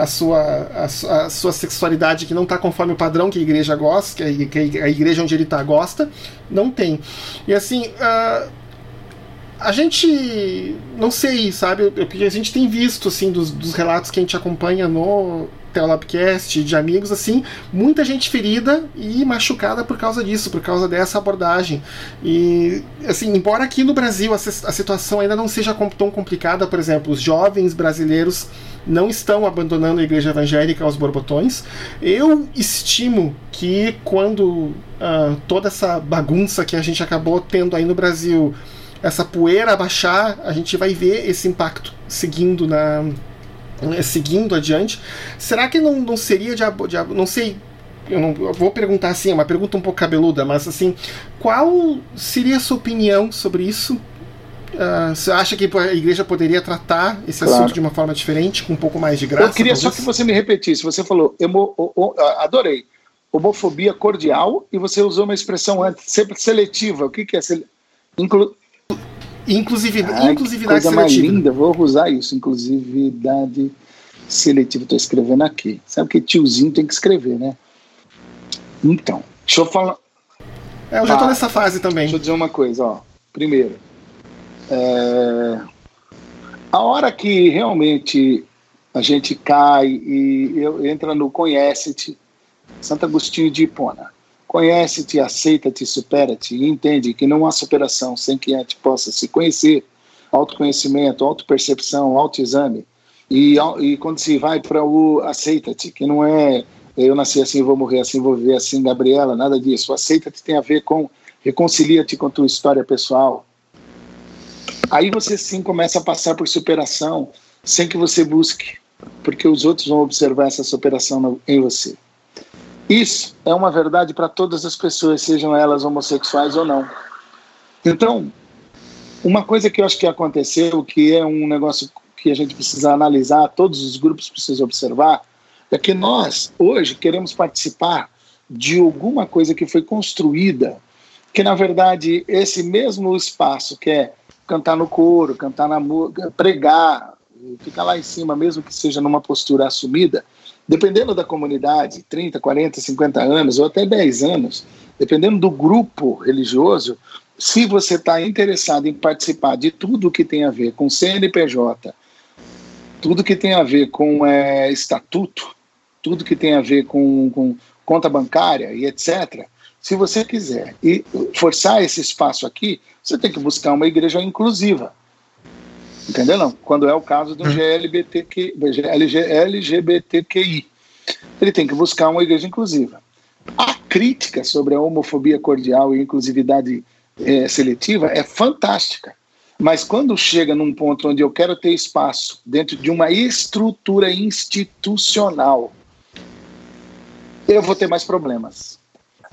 a sua, a, a sua sexualidade que não está conforme o padrão que a igreja gosta, que a, igreja onde ele está gosta, não tem. E assim, uh, a gente não sei, sabe? Porque a gente tem visto assim dos, dos relatos que a gente acompanha no Teolabcast de amigos assim, muita gente ferida e machucada por causa disso, por causa dessa abordagem. E assim, embora aqui no Brasil a, a situação ainda não seja tão complicada, por exemplo, os jovens brasileiros não estão abandonando a igreja evangélica aos borbotões. Eu estimo que quando uh, toda essa bagunça que a gente acabou tendo aí no Brasil, essa poeira abaixar, a gente vai ver esse impacto seguindo na seguindo adiante. Será que não, não seria de, de não sei eu não eu vou perguntar assim, é uma pergunta um pouco cabeluda, mas assim, qual seria a sua opinião sobre isso? Uh, você acha que a igreja poderia tratar esse claro. assunto de uma forma diferente, com um pouco mais de graça? Eu queria talvez? só que você me repetisse. Você falou, emo, o, o, adorei, homofobia cordial, e você usou uma expressão antes, sempre seletiva. O que, que é? Inclu... Inclusividade, Ai, inclusividade coisa seletiva. mais linda, vou usar isso, inclusividade seletiva. Estou escrevendo aqui. Sabe que tiozinho tem que escrever, né? Então, deixa eu falar. É, eu já estou ah, nessa fase também. Deixa eu dizer uma coisa, ó. Primeiro, é... a hora que realmente a gente cai e entra no conhece-te, Santo Agostinho de Hipona, conhece-te, aceita-te, supera-te e entende que não há superação sem que a gente possa se conhecer, autoconhecimento, autopercepção, autoexame, e, e quando se vai para o aceita-te, que não é eu nasci assim, vou morrer assim, vou viver assim, Gabriela, nada disso. Aceita-te tem a ver com reconcilia-te com a tua história pessoal. Aí você sim começa a passar por superação sem que você busque, porque os outros vão observar essa superação em você. Isso é uma verdade para todas as pessoas, sejam elas homossexuais ou não. Então, uma coisa que eu acho que aconteceu, que é um negócio que a gente precisa analisar, todos os grupos precisam observar, é que nós, hoje, queremos participar de alguma coisa que foi construída, que na verdade esse mesmo espaço que é cantar no coro, cantar na pregar, ficar lá em cima, mesmo que seja numa postura assumida, dependendo da comunidade, 30, 40, 50 anos ou até 10 anos, dependendo do grupo religioso, se você está interessado em participar de tudo que tem a ver com CNPJ, tudo que tem a ver com é, estatuto, tudo que tem a ver com, com conta bancária e etc. Se você quiser e forçar esse espaço aqui, você tem que buscar uma igreja inclusiva. Entendeu? Não? Quando é o caso do GLBTQ, LGBTQI. Ele tem que buscar uma igreja inclusiva. A crítica sobre a homofobia cordial e inclusividade é, seletiva é fantástica. Mas quando chega num ponto onde eu quero ter espaço dentro de uma estrutura institucional eu vou ter mais problemas.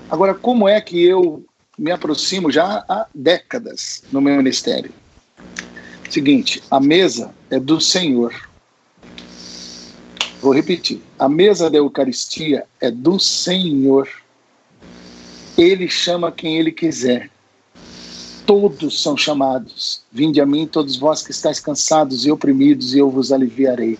Agora, como é que eu me aproximo já há décadas no meu ministério? Seguinte, a mesa é do Senhor. Vou repetir. A mesa da Eucaristia é do Senhor. Ele chama quem ele quiser. Todos são chamados. Vinde a mim, todos vós que estáis cansados e oprimidos, e eu vos aliviarei.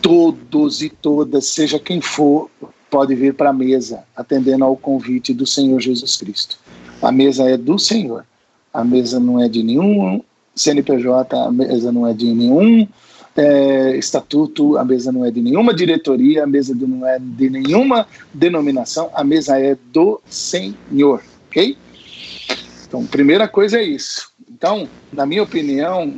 Todos e todas, seja quem for, pode vir para a mesa, atendendo ao convite do Senhor Jesus Cristo. A mesa é do Senhor. A mesa não é de nenhum CNPJ, a mesa não é de nenhum é, estatuto, a mesa não é de nenhuma diretoria, a mesa não é de nenhuma denominação, a mesa é do Senhor, ok? Então, primeira coisa é isso. Então, na minha opinião,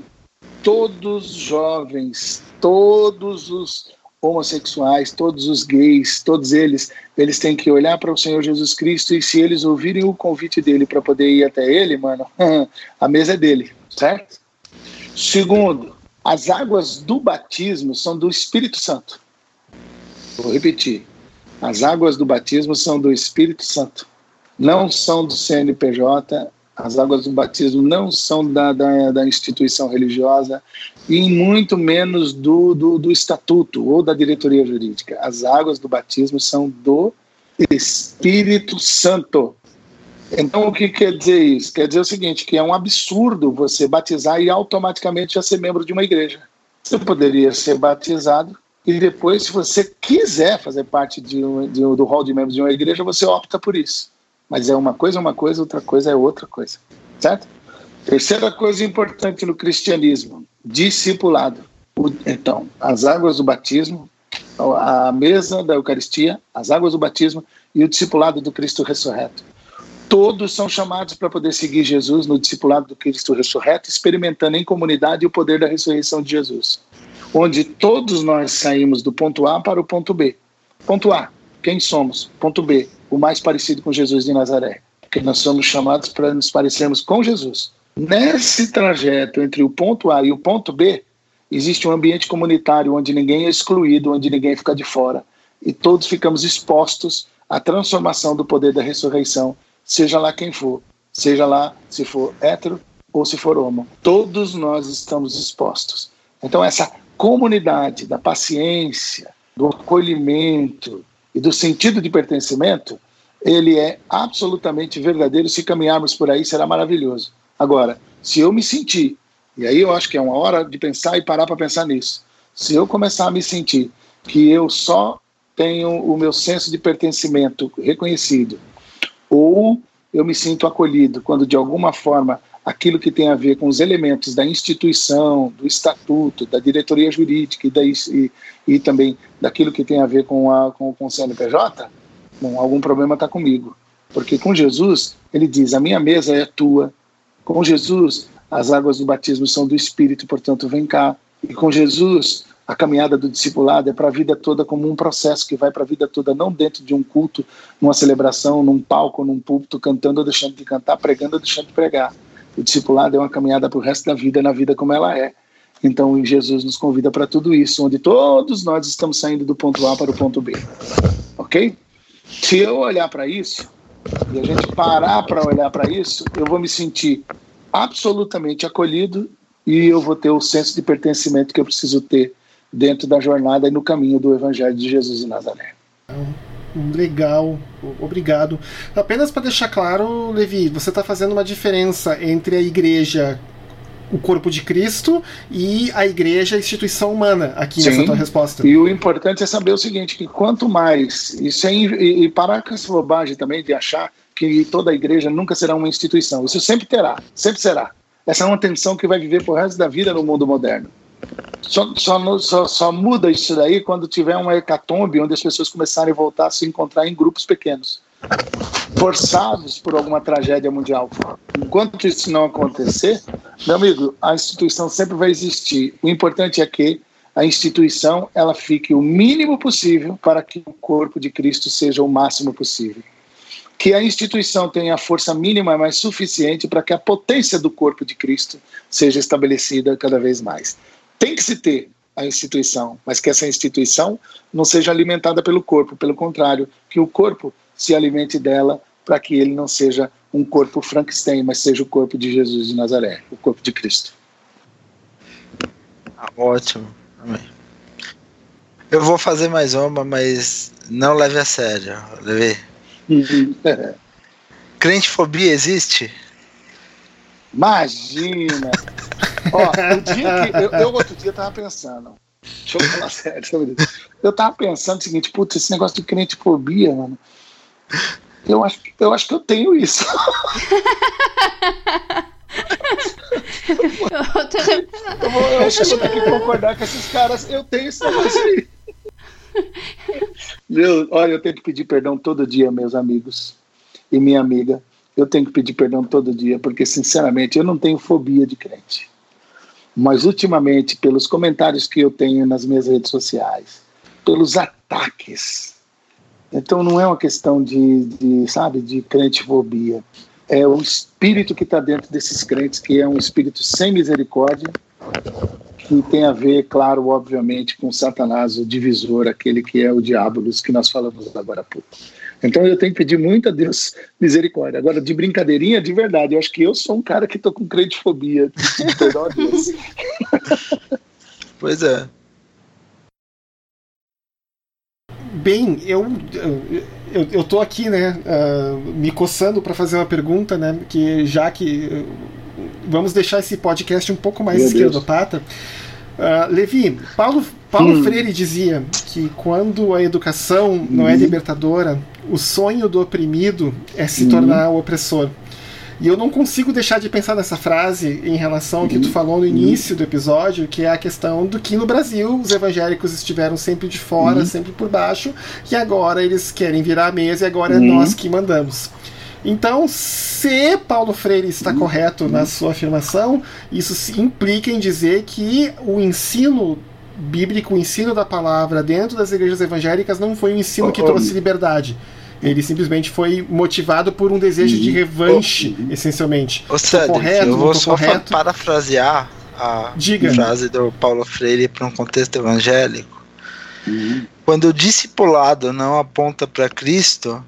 todos os jovens, todos os homossexuais, todos os gays, todos eles, eles têm que olhar para o Senhor Jesus Cristo e se eles ouvirem o convite dele para poder ir até ele, mano, a mesa é dele, certo? Segundo, as águas do batismo são do Espírito Santo. Vou repetir. As águas do batismo são do Espírito Santo. Não são do CNPJ, as águas do batismo não são da, da, da instituição religiosa e muito menos do, do, do, estatuto ou da diretoria jurídica. As águas do batismo são do Espírito Santo. Então, o que quer dizer isso? Quer dizer o seguinte, que é um absurdo você batizar e automaticamente já ser membro de uma igreja. Você poderia ser batizado e depois, se você quiser fazer parte de um, de um, do hall de membros de uma igreja, você opta por isso. Mas é uma coisa, uma coisa, outra coisa é outra coisa. Certo? Terceira coisa importante no cristianismo: discipulado. Então, as águas do batismo, a mesa da Eucaristia, as águas do batismo e o discipulado do Cristo ressurreto. Todos são chamados para poder seguir Jesus no discipulado do Cristo ressurreto, experimentando em comunidade o poder da ressurreição de Jesus. Onde todos nós saímos do ponto A para o ponto B. Ponto A, quem somos? Ponto B, o mais parecido com Jesus de Nazaré, porque nós somos chamados para nos parecermos com Jesus. Nesse trajeto entre o ponto A e o ponto B, existe um ambiente comunitário onde ninguém é excluído, onde ninguém fica de fora. e todos ficamos expostos à transformação do poder da ressurreição, seja lá quem for, seja lá se for hétero ou se for homo. Todos nós estamos expostos. Então, essa comunidade da paciência, do acolhimento e do sentido de pertencimento, ele é absolutamente verdadeiro. Se caminharmos por aí, será maravilhoso. Agora, se eu me sentir, e aí eu acho que é uma hora de pensar e parar para pensar nisso, se eu começar a me sentir que eu só tenho o meu senso de pertencimento reconhecido, ou eu me sinto acolhido quando de alguma forma aquilo que tem a ver com os elementos da instituição, do estatuto, da diretoria jurídica e, da, e, e também daquilo que tem a ver com, a, com, com o CNPJ, bom, algum problema está comigo. Porque com Jesus, ele diz: a minha mesa é tua. Com Jesus, as águas do batismo são do Espírito, portanto, vem cá. E com Jesus, a caminhada do discipulado é para a vida toda como um processo que vai para a vida toda, não dentro de um culto, numa celebração, num palco, num púlpito, cantando ou deixando de cantar, pregando ou deixando de pregar. O discipulado é uma caminhada para o resto da vida, na vida como ela é. Então, Jesus nos convida para tudo isso, onde todos nós estamos saindo do ponto A para o ponto B. Ok? Se eu olhar para isso, e a gente parar para olhar para isso, eu vou me sentir absolutamente acolhido e eu vou ter o senso de pertencimento que eu preciso ter dentro da jornada e no caminho do Evangelho de Jesus de Nazaré. Legal, obrigado. Apenas para deixar claro, Levi, você está fazendo uma diferença entre a igreja, o corpo de Cristo, e a igreja, a instituição humana, aqui Sim. nessa tua resposta. E o importante é saber o seguinte: que quanto mais, e, sem, e, e parar com essa bobagem também de achar que toda a igreja nunca será uma instituição. Isso sempre terá, sempre será. Essa é uma tensão que vai viver por resto da vida no mundo moderno. Só, só, só, só, muda isso daí quando tiver uma hecatombe onde as pessoas começarem a voltar a se encontrar em grupos pequenos, forçados por alguma tragédia mundial. Enquanto isso não acontecer, meu amigo, a instituição sempre vai existir. O importante é que a instituição ela fique o mínimo possível para que o corpo de Cristo seja o máximo possível. Que a instituição tenha a força mínima mais suficiente para que a potência do corpo de Cristo seja estabelecida cada vez mais tem que se ter a instituição, mas que essa instituição não seja alimentada pelo corpo, pelo contrário, que o corpo se alimente dela para que ele não seja um corpo Frankenstein, mas seja o corpo de Jesus de Nazaré, o corpo de Cristo. Ah, ótimo. Amém. Eu vou fazer mais uma, mas não leve a sério. Leve. Uhum. Crentefobia existe? Imagina! Ó, o dia que. Eu, eu, outro dia tava pensando. Deixa eu falar sério sobre isso. Eu tava pensando o seguinte, putz, esse negócio de crentefobia, mano. Eu acho, eu acho que eu tenho isso. eu, vou, eu acho que eu vou ter que concordar com esses caras. Eu tenho esse negócio aí. Meu, olha, eu tenho que pedir perdão todo dia, meus amigos e minha amiga. Eu tenho que pedir perdão todo dia, porque, sinceramente, eu não tenho fobia de crente mas ultimamente, pelos comentários que eu tenho nas minhas redes sociais, pelos ataques. Então não é uma questão de, de sabe, de crentefobia. É o espírito que está dentro desses crentes, que é um espírito sem misericórdia, que tem a ver, claro, obviamente, com Satanás, o divisor, aquele que é o diabo, que nós falamos agora há pouco. Então eu tenho que pedir muito a Deus misericórdia. Agora, de brincadeirinha, de verdade, eu acho que eu sou um cara que tô com credifobia. Perdão a Deus. pois é. Bem, eu, eu, eu tô aqui, né, uh, me coçando para fazer uma pergunta, né, que já que uh, vamos deixar esse podcast um pouco mais esquerdopata. Uh, Levi, Paulo, Paulo hum. Freire dizia que quando a educação não é hum. libertadora, o sonho do oprimido é se uhum. tornar o opressor. E eu não consigo deixar de pensar nessa frase em relação ao que tu uhum. falou no início do episódio, que é a questão do que no Brasil os evangélicos estiveram sempre de fora, uhum. sempre por baixo, e agora eles querem virar a mesa e agora é nós que mandamos. Então, se Paulo Freire está uhum. correto na sua afirmação, isso implica em dizer que o ensino bíblico, o ensino da palavra dentro das igrejas evangélicas não foi um ensino que trouxe liberdade. Ele simplesmente foi motivado por um desejo de revanche, oh, essencialmente. Ô, Cedric, correto, eu vou só correto. parafrasear a Diga. frase do Paulo Freire para um contexto evangélico. Uhum. Quando o discipulado não aponta para Cristo,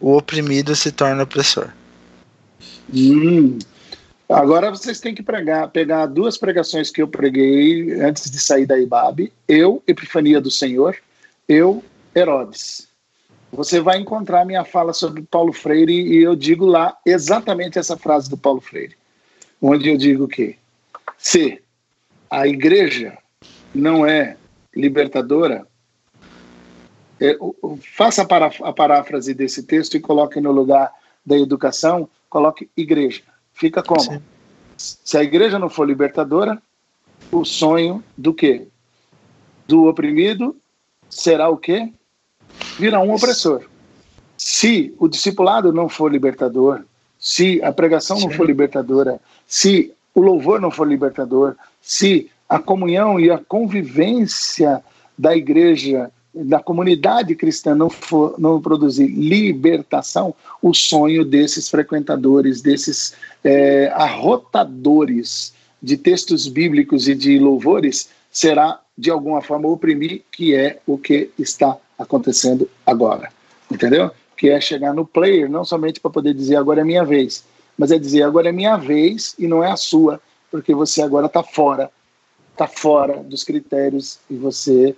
o oprimido se torna opressor. Hum. Agora vocês têm que pregar, pegar duas pregações que eu preguei antes de sair da IBAB. Eu, Epifania do Senhor. Eu, Herodes. Você vai encontrar minha fala sobre Paulo Freire e eu digo lá exatamente essa frase do Paulo Freire. Onde eu digo que se a igreja não é libertadora, é, faça a, pará a paráfrase desse texto e coloque no lugar da educação, coloque igreja. Fica como? Sim. Se a igreja não for libertadora, o sonho do quê? Do oprimido será o quê? Virá um opressor. Se o discipulado não for libertador, se a pregação não for libertadora, se o louvor não for libertador, se a comunhão e a convivência da igreja, da comunidade cristã não, for, não produzir libertação, o sonho desses frequentadores, desses é, arrotadores de textos bíblicos e de louvores será de alguma forma oprimir, que é o que está acontecendo agora. Entendeu? Que é chegar no player, não somente para poder dizer agora é minha vez, mas é dizer agora é minha vez e não é a sua, porque você agora está fora está fora dos critérios e você,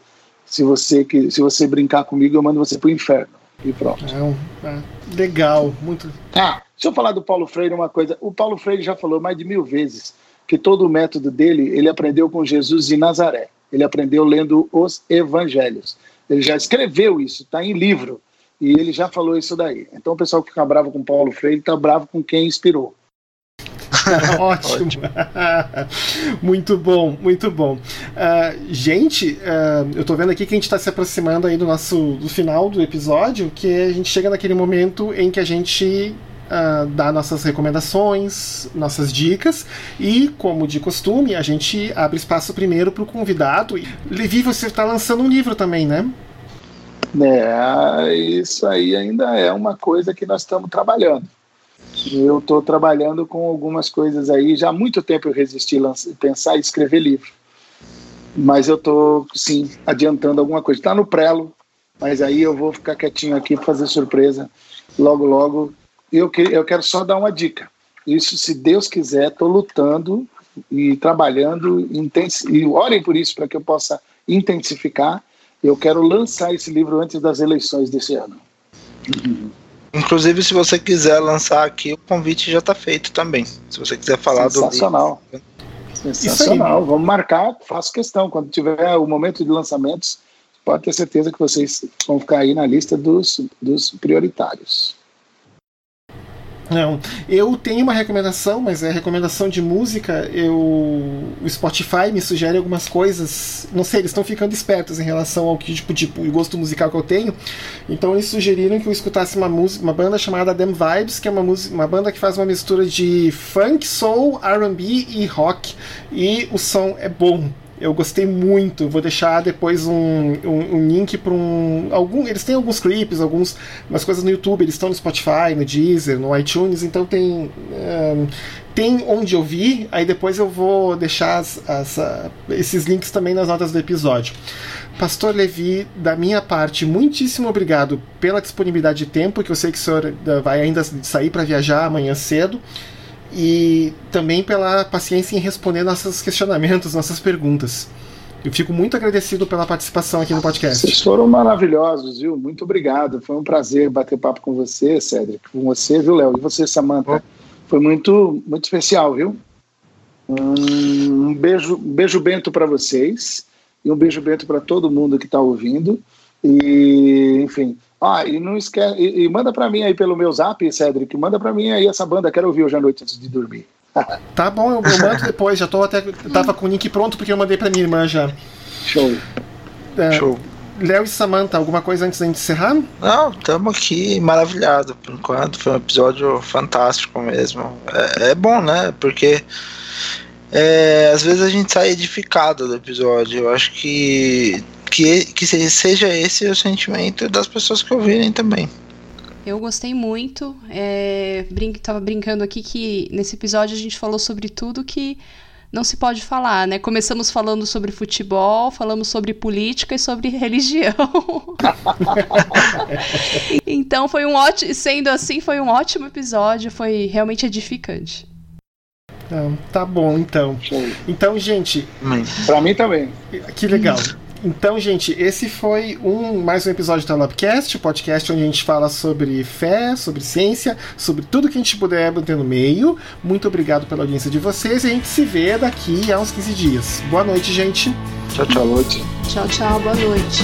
se você que se você brincar comigo, eu mando você para o inferno e pronto. É, é, legal, muito. Ah, deixa eu falar do Paulo Freire uma coisa. O Paulo Freire já falou mais de mil vezes que todo o método dele ele aprendeu com Jesus de Nazaré. Ele aprendeu lendo os Evangelhos. Ele já escreveu isso, está em livro. E ele já falou isso daí. Então o pessoal que fica bravo com Paulo Freire está bravo com quem inspirou. Ótimo. muito bom, muito bom. Uh, gente, uh, eu tô vendo aqui que a gente está se aproximando aí do nosso do final do episódio, que a gente chega naquele momento em que a gente Uh, dá nossas recomendações, nossas dicas e, como de costume, a gente abre espaço primeiro para o convidado. Levi, você está lançando um livro também, né? É, isso aí ainda é uma coisa que nós estamos trabalhando. Eu estou trabalhando com algumas coisas aí. Já há muito tempo eu resisti a pensar e escrever livro. Mas eu estou, sim, adiantando alguma coisa. Está no prelo, mas aí eu vou ficar quietinho aqui para fazer surpresa. Logo, logo. Eu, que, eu quero só dar uma dica. Isso, se Deus quiser, estou lutando e trabalhando. E orem por isso, para que eu possa intensificar. Eu quero lançar esse livro antes das eleições desse ano. Uhum. Inclusive, se você quiser lançar aqui, o convite já está feito também. Se você quiser falar Sensacional. do. Sensacional. Sensacional. Vamos marcar, faço questão. Quando tiver o momento de lançamentos, pode ter certeza que vocês vão ficar aí na lista dos, dos prioritários. Não, eu tenho uma recomendação, mas é recomendação de música. Eu, o Spotify me sugere algumas coisas. Não sei, eles estão ficando espertos em relação ao que tipo de gosto musical que eu tenho. Então eles sugeriram que eu escutasse uma música, uma banda chamada Them Vibes, que é uma música, uma banda que faz uma mistura de funk, soul, R&B e rock. E o som é bom. Eu gostei muito. Vou deixar depois um, um, um link para um. Algum, eles têm alguns clipes, algumas coisas no YouTube. Eles estão no Spotify, no Deezer, no iTunes. Então tem. Um, tem onde ouvir. Aí depois eu vou deixar as, as, esses links também nas notas do episódio. Pastor Levi, da minha parte, muitíssimo obrigado pela disponibilidade de tempo, que eu sei que o senhor eh, vai ainda sair para viajar amanhã cedo e também pela paciência em responder nossos questionamentos, nossas perguntas. Eu fico muito agradecido pela participação aqui no podcast. Vocês foram maravilhosos, viu? Muito obrigado. Foi um prazer bater papo com você, Cédric. Com você, viu, Léo? E você, Samantha. Foi muito, muito especial, viu? Um beijo, um beijo bento para vocês e um beijo bento para todo mundo que está ouvindo. E, enfim, ah, e não esquece. E, e manda para mim aí pelo meu zap, Cedric. Manda para mim aí essa banda, quero ouvir hoje à noite antes de dormir. tá bom, eu, eu mando depois. Já tô até. Tava com o link pronto porque eu mandei pra minha irmã já. Show. É, Show. Léo e Samantha, alguma coisa antes da gente encerrar? Não, estamos aqui maravilhados por enquanto. Foi um episódio fantástico mesmo. É, é bom, né? Porque é, às vezes a gente sai edificado do episódio. Eu acho que que, que seja esse o sentimento das pessoas que ouvirem também. Eu gostei muito. É, brin tava brincando aqui que nesse episódio a gente falou sobre tudo que não se pode falar, né? Começamos falando sobre futebol, falamos sobre política e sobre religião. então foi um ótimo, sendo assim, foi um ótimo episódio, foi realmente edificante. Ah, tá bom, então. Então, gente. Para mim também. Que legal. Então, gente, esse foi um mais um episódio do Telopcast, o podcast onde a gente fala sobre fé, sobre ciência, sobre tudo que a gente puder ter no meio. Muito obrigado pela audiência de vocês e a gente se vê daqui a uns 15 dias. Boa noite, gente. Tchau, tchau, noite. Tchau, tchau, boa noite.